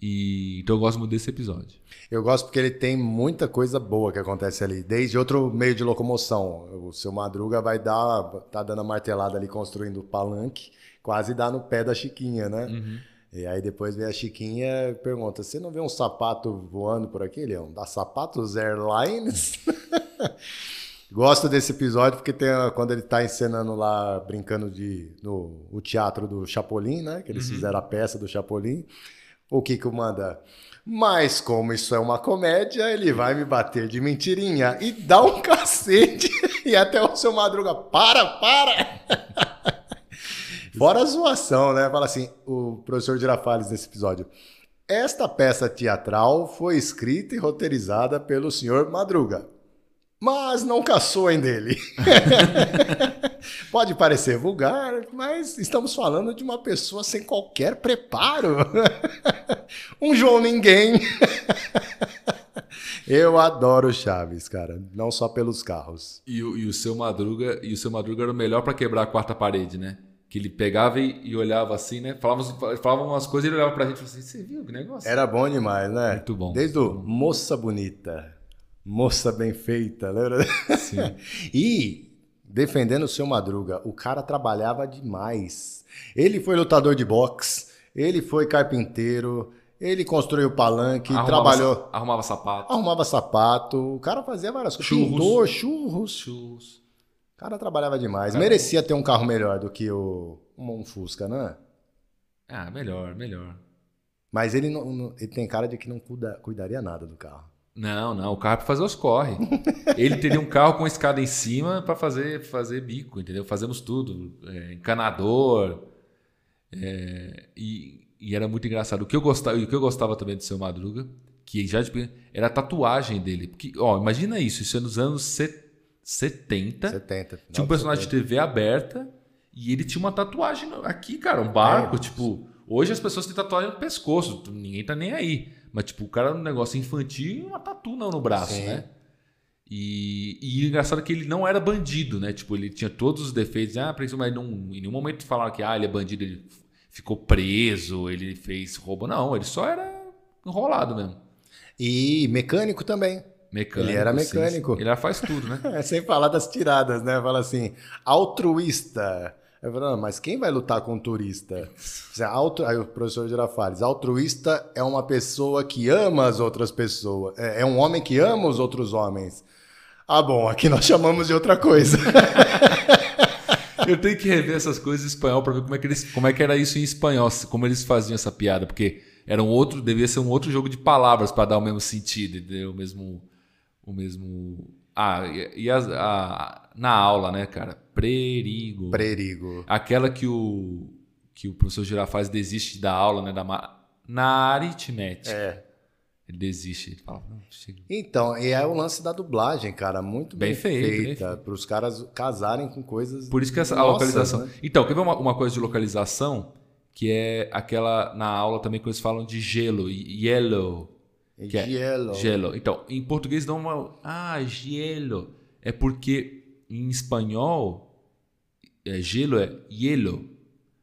E, então eu gosto muito desse episódio. Eu gosto porque ele tem muita coisa boa que acontece ali. Desde outro meio de locomoção. O seu Madruga vai dar, tá dando a martelada ali, construindo o palanque, quase dá no pé da Chiquinha, né? Uhum. E aí depois vem a Chiquinha e pergunta: Você não vê um sapato voando por aqui, Leão? Da Sapatos Airlines? Gosto desse episódio porque tem a- quando ele tá encenando lá, brincando de no o teatro do Chapolin, né? Que eles fizeram a peça do Chapolin. O Kiko manda. Mas como isso é uma comédia, ele vai me bater de mentirinha e dá um cacete. E até o seu Madruga, para, para! Fora a zoação, né? Fala assim, o professor Girafales nesse episódio. Esta peça teatral foi escrita e roteirizada pelo senhor Madruga, mas não caçou em dele. Pode parecer vulgar, mas estamos falando de uma pessoa sem qualquer preparo. um João Ninguém. Eu adoro Chaves, cara, não só pelos carros. E o, e o seu Madruga, e o seu Madruga era o melhor pra quebrar a quarta parede, né? Que ele pegava e, olhava assim, né? Falava, falava umas coisas e ele olhava pra gente e falava assim: Você viu que negócio? Era bom demais, né? Muito bom. Desde o moça bonita, moça bem feita, lembra? Sim. E defendendo o seu Madruga, o cara trabalhava demais. Ele foi lutador de boxe, ele foi carpinteiro, ele construiu palanque, Arrumava trabalhou, Arrumava sapato. arrumava sapato, o cara fazia várias coisas. Churros. Pintor, churros. Churros. O cara trabalhava demais. Cara. Merecia ter um carro melhor do que o um Fusca, né? Ah, melhor, melhor. Mas ele, não, ele tem cara de que não cuida- cuidaria nada do carro. Não, não, o carro é pra fazer os corre. Ele teria um carro com escada em cima pra fazer, fazer bico, entendeu? Fazemos tudo. É, encanador. é, e, e era muito engraçado. O que eu gostava, o que eu gostava também do seu Madruga, que já era a tatuagem dele. Porque, ó, imagina isso, isso é nos anos set- 70. 70. Tinha um personagem de TV aberta e ele tinha uma tatuagem aqui, cara, um barco, É. tipo, hoje as pessoas têm tatuagem no pescoço, ninguém tá nem aí. Mas tipo, o cara um negócio infantil e uma tatu não no braço, Sim. né? E, e o engraçado é que ele não era bandido, né? Tipo, ele tinha todos os defeitos, ah, mas não, em nenhum momento falaram que ah, ele é bandido, ele ficou preso, ele fez roubo. Não, ele só era enrolado mesmo. E mecânico também. Mecânico. Ele era sim, mecânico. sim. Ele faz tudo, né? É, sem falar das tiradas, né? Fala assim, altruísta. Eu falo, não, mas quem vai lutar com um turista? É altru- Aí o professor Girafales, altruísta é uma pessoa que ama as outras pessoas. É, é um homem que ama os outros homens. Ah, bom, aqui nós chamamos de outra coisa. Eu tenho que rever essas coisas em espanhol para ver como é, que eles, como é que era isso em espanhol, como eles faziam essa piada, porque era um outro, devia ser um outro jogo de palavras para dar o mesmo sentido, entendeu? o mesmo, o mesmo. Ah, e, e as- a- na aula, né, cara? Perigo. Perigo. Aquela que o que o professor Girafaz desiste da aula, né, da na aritmética. É. Ele desiste, ele fala. Então, e é o lance da dublagem, cara, muito bem, Bem feita, para os caras casarem com coisas. Por isso que essa, a Nossa, localização. né? Então, quer ver uma, uma coisa de localização? Que é aquela na aula também que eles falam de gelo, yellow. Que é Gelo. Gelo. Então, em português dá uma. Ah, gelo. É porque em espanhol, é, gelo é yellow.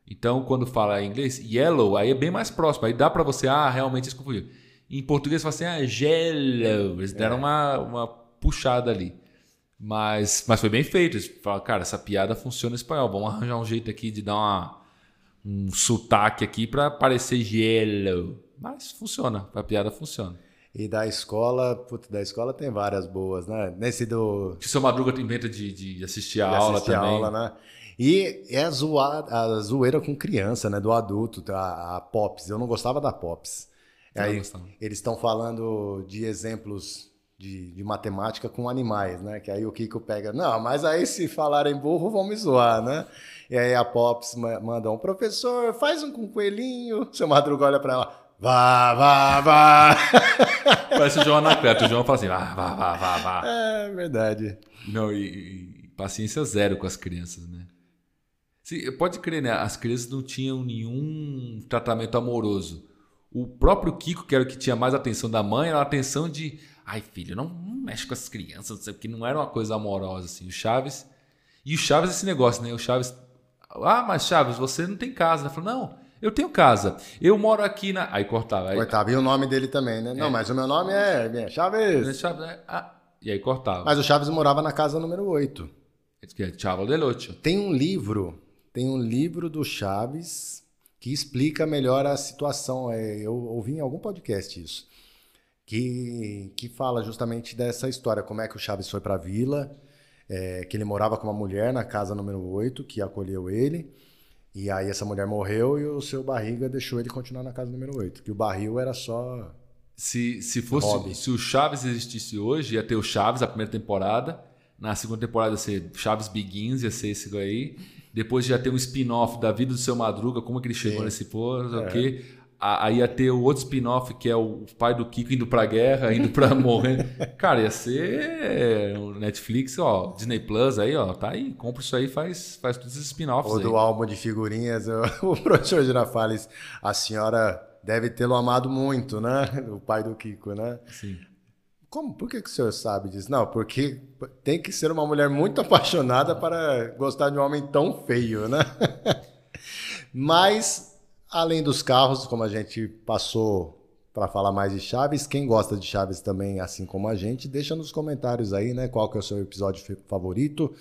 Então, quando fala em inglês, yellow, aí é bem mais próximo. Aí dá pra você, ah, realmente se confundiu. Em português, fala assim, ah, gelo. Eles deram uma, uma puxada ali. Mas, mas foi bem feito. Eles falaram, cara, essa piada funciona em espanhol. Vamos arranjar um jeito aqui de dar uma, um sotaque aqui pra parecer gelo. Mas funciona, a piada funciona. E da escola, putz, da escola tem várias boas, né? Nesse do Que o seu Madruga inventa de, de assistir a de aula assistir a também. aula, né? E é a, zoa- a zoeira com criança, né? Do adulto, a, a Pops. Eu não gostava da Pops. Eu Aí, eles estão falando de exemplos de, de matemática com animais, né? Que aí o Kiko pega, não, mas aí se falarem burro vão me zoar, né? E aí a Pops ma- manda um professor, faz um com coelhinho. Seu Madruga olha pra ela, vá, vá, vá. Parece o João Anacleto. O João fala assim, vá, vá, vá, vá, vá. É verdade. Não, e, e paciência zero com as crianças, né? Se, pode crer, né? As crianças não tinham nenhum tratamento amoroso. O próprio Kiko, que era o que tinha mais atenção da mãe, era a atenção de ai, filho, não, não mexe com as crianças, não sei, porque não era uma coisa amorosa, assim. O Chaves. E o Chaves, esse negócio, né? O Chaves. Ah, mas Chaves, você não tem casa, né? Falou, não, Eu tenho casa. Eu moro aqui na. Aí cortava. Aí... Cortava. E o nome dele também, né? Não, mas o meu nome é é Chaves. Chaves, né? Ah, e aí cortava. Mas o Chaves morava na casa número 8. Que é Chavo del Ocho. Tem um livro, tem um livro do Chaves que explica melhor a situação. É, Eu ouvi em algum podcast isso. Que, que fala justamente dessa história, como é que o Chaves foi para a vila, é, que ele morava com uma mulher na casa número 8, que acolheu ele. E aí essa mulher morreu e o seu barriga deixou ele continuar na casa número 8. Que o barril era só. Se, se fosse. Hobby. Se o Chaves existisse hoje, ia ter o Chaves, a primeira temporada. Na segunda temporada ia ser Chaves Begins, ia ser esse aí. Depois já ter um spin-off da vida do seu Madruga, como é que ele chegou Sim. nesse pô, sei o É. quê. Aí ia ter o outro spin-off, que é o pai do Kiko indo pra guerra, indo pra morrer. Cara, ia ser o Netflix, ó, Disney Plus aí, ó, tá aí. Compra isso aí, faz, faz todos esses spin-offs Ou do álbum de figurinhas, o professor Girafales, a senhora deve tê-lo amado muito, né? O pai do Kiko, né? Sim. Como? Por que, que o senhor sabe disso? Não, porque tem que ser uma mulher muito apaixonada para gostar de um homem tão feio, né? Mas, além dos carros, como a gente passou para falar mais de Chaves, quem gosta de Chaves também, assim como a gente, deixa nos comentários aí, né? Qual que é o seu episódio favorito.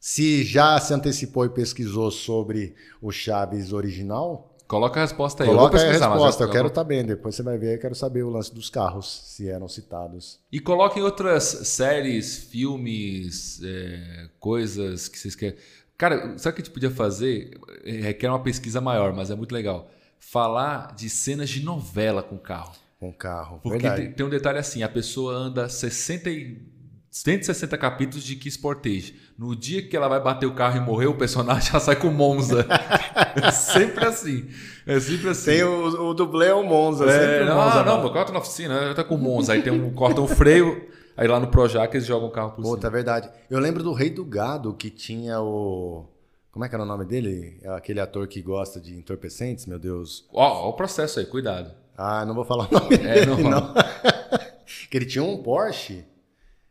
Se já se antecipou e pesquisou sobre o Chaves original, Coloca a resposta aí. coloca eu vou a pesquisar, resposta. Eu eu- quero estar bem. Depois você vai ver, eu quero saber o lance dos carros, se eram citados. E coloquem outras séries, filmes, é, coisas que vocês querem. Cara, sabe o que a gente podia fazer? É, Requer uma pesquisa maior, mas é muito legal. Falar de cenas de novela com carro. Com carro. Porque Verdade. tem, tem um detalhe assim: a pessoa anda 60 e 160 capítulos de Kiss Portage. No dia que ela vai bater o carro e morrer, o personagem já sai com Monza. é sempre assim. É sempre assim. Tem o, o dublê é o Monza. É, não, Monza. não, carro tá na oficina, tá com o Monza. Aí tem um, cortam o freio, aí lá no Projac eles jogam o carro por Puta, cima. é verdade. Eu lembro do Rei do Gado, que tinha o... Como é que era o nome dele? É Aquele ator que gosta de entorpecentes, meu Deus. Ó, ó o processo aí, cuidado. Ah, não vou falar o nome É, dele, não não. que ele tinha um Porsche.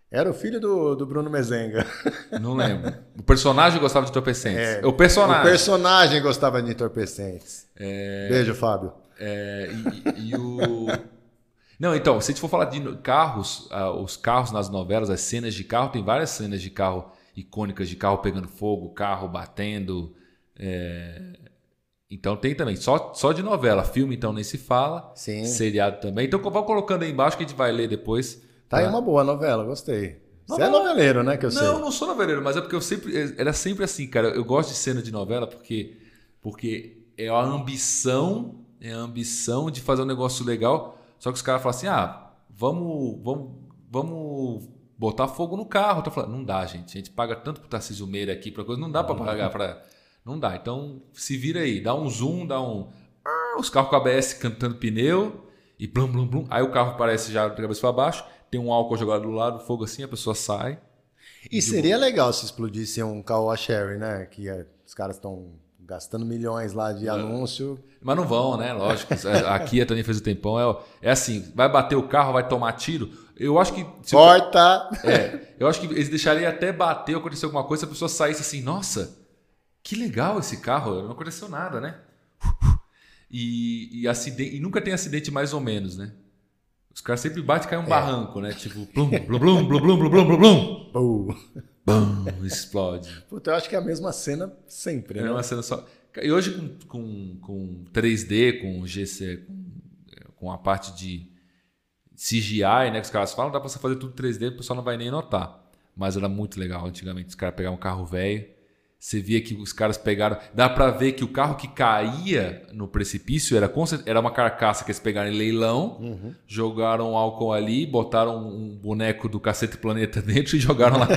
Era o filho do, do Bruno Mezenga. Não lembro. O personagem gostava de entorpecentes. É, o personagem. O personagem gostava de entorpecentes. Beijo, Fábio. É, e, e o. Não, então, se a gente for falar de carros, ah, os carros nas novelas, as cenas de carro, tem várias cenas de carro icônicas, de carro pegando fogo, carro batendo. é, Então tem também, só, só de novela. Filme, então, nem se fala. Sim. Seriado também. Então vão colocando aí embaixo que a gente vai ler depois. Tá aí Pra- uma boa novela, gostei. Você é Novela- noveleiro, né? Que eu não, sei. não sou noveleiro, mas é porque eu sempre. Era sempre assim, cara. Eu gosto de cena de novela porque, porque é a ambição, é a ambição de fazer um negócio legal. Só que os caras falam assim: ah, vamos, vamos, vamos botar fogo no carro. Tô falando, não dá, gente. A gente paga tanto pro Tarcísio Meira aqui pra coisa, não dá pra pagar pra. Não dá. Então se vira aí, dá um zoom, dá um. Os carros com ABS cantando pneu e blum, blum, blum. Aí o carro aparece já de cabeça pra baixo, tem um álcool jogado do lado, fogo assim, a pessoa sai. E seria legal se explodisse um carro a Sherry, né? Que é- os caras estão gastando milhões lá É. de anúncio. Mas não vão, né? Lógico. A Kia também fez o tempão. É, é assim, vai bater o carro, vai tomar tiro. Eu acho que. Corta! é, eu acho que eles deixariam até bater acontecer alguma coisa, se a pessoa saísse assim, nossa, que legal esse carro, não aconteceu nada, né? E, e, acidente, e nunca tem acidente mais ou menos, né? Os caras sempre batem e cai um barranco, né? Tipo, plum, blum, blum, blum, blum, blum, blum, blum, Pô. Blum, explode. Puta, eu acho que é a mesma cena sempre, É né? uma cena só. E hoje com, com, com 3D, com GC, com, com a parte de CGI, né, que os caras falam, dá pra você fazer tudo 3D, o pessoal não vai nem notar. Mas era muito legal antigamente, os caras pegavam um carro velho, você via que os caras pegaram, dá pra ver que o carro que caía no precipício era, era uma carcaça que eles pegaram em leilão, jogaram álcool ali, botaram um boneco do Cacete Planeta dentro e jogaram lá.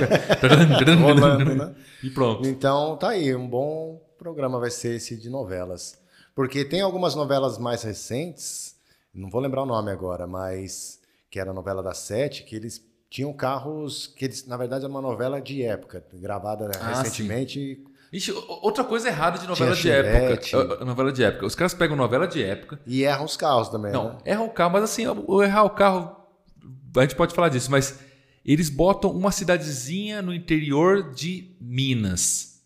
Rolando, né? E pronto. Então, tá aí, um bom programa vai ser esse de novelas. Porque tem algumas novelas mais recentes, não vou lembrar o nome agora, mas que era a novela da Sete, que eles tinham carros que eles, na verdade, era uma novela de época, gravada Ah, recentemente. Ixi, o- outra coisa errada de novela de época. Uh, uh, Novela de época. Os caras pegam novela de época. E erram os carros também, Não, né? erram o carro, mas assim, errar o carro. A gente pode falar disso, mas eles botam uma cidadezinha no interior de Minas.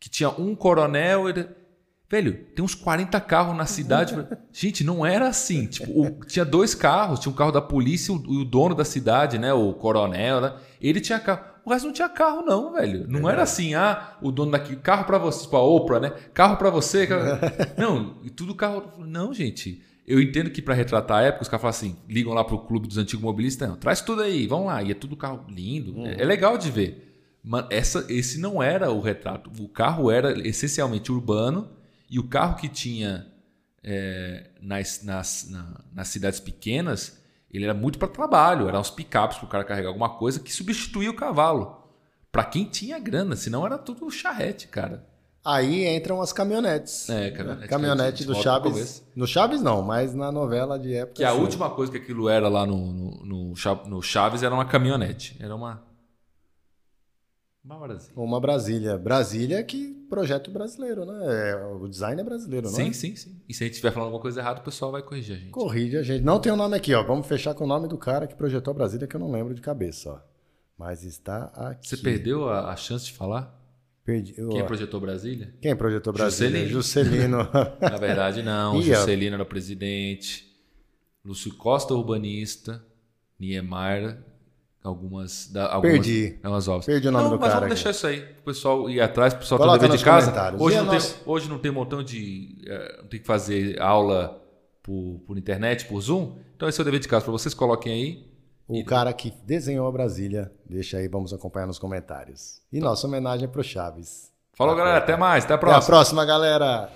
Que tinha um coronel. ele- Velho, tem uns 40 carros na cidade. Gente, não era assim. Tipo, o- tinha dois carros. Tinha um carro da polícia e o, o dono da cidade, né? O coronel, né? Ele tinha carro. O resto não tinha carro, não, velho. Não era assim, ah, o dono daqui, carro pra você, tipo a Oprah, né? Carro pra você. carro- Não, e tudo carro. Não, gente. Eu entendo que pra retratar a época, os caras falam assim, ligam lá pro clube dos antigos mobilistas, não, traz tudo aí, vamos lá. E é tudo carro lindo. É, é legal de ver. Mas essa, esse não era o retrato. O carro era essencialmente urbano e o carro que tinha é, nas, nas, na- nas cidades pequenas, ele era muito para trabalho. Eram os picapes para o cara carregar alguma coisa que substituía o cavalo. Para quem tinha grana, senão era tudo charrete, cara. Aí entram as caminhonetes. É, caminhonete. Caminhonete do Chaves. No Chaves não, mas na novela de época. Que a sim. última coisa que aquilo era lá no, no, no Chaves era uma caminhonete. Era uma. Uma horazinha. Uma Brasília. Brasília que projeto brasileiro, né? É, o design é brasileiro, não Sim, é? sim, sim. E se a gente estiver falando alguma coisa errada, o pessoal vai corrigir a gente. Corrige a gente. Não tem o nome aqui, ó. Vamos fechar com o nome do cara que projetou Brasília, que eu não lembro de cabeça, ó. Mas está aqui. Você perdeu a, a chance de falar? Perdi. Quem projetou Brasília? Quem projetou Brasília? Juscelino. Juscelino. Na verdade, não. Ó. Juscelino era o presidente. Lúcio Costa, urbanista. Niemeyer, algumas. Da, algumas Perdi. Algumas obras. Perdi o nome não, do mas cara vamos aqui. deixar isso aí. O pessoal ir atrás, o pessoal Coloca tem dever de casa. Hoje E não, nossa- tem, hoje não tem um montão de. eh, Não tem que fazer aula por, por internet, por Zoom. Então esse é o dever de casa para vocês. Coloquem aí. O cara que desenhou a Brasília. Deixa aí, vamos acompanhar nos comentários. E nossa homenagem é pro Chaves. Falou, galera. Até mais. Até a Até a próxima. próxima, galera!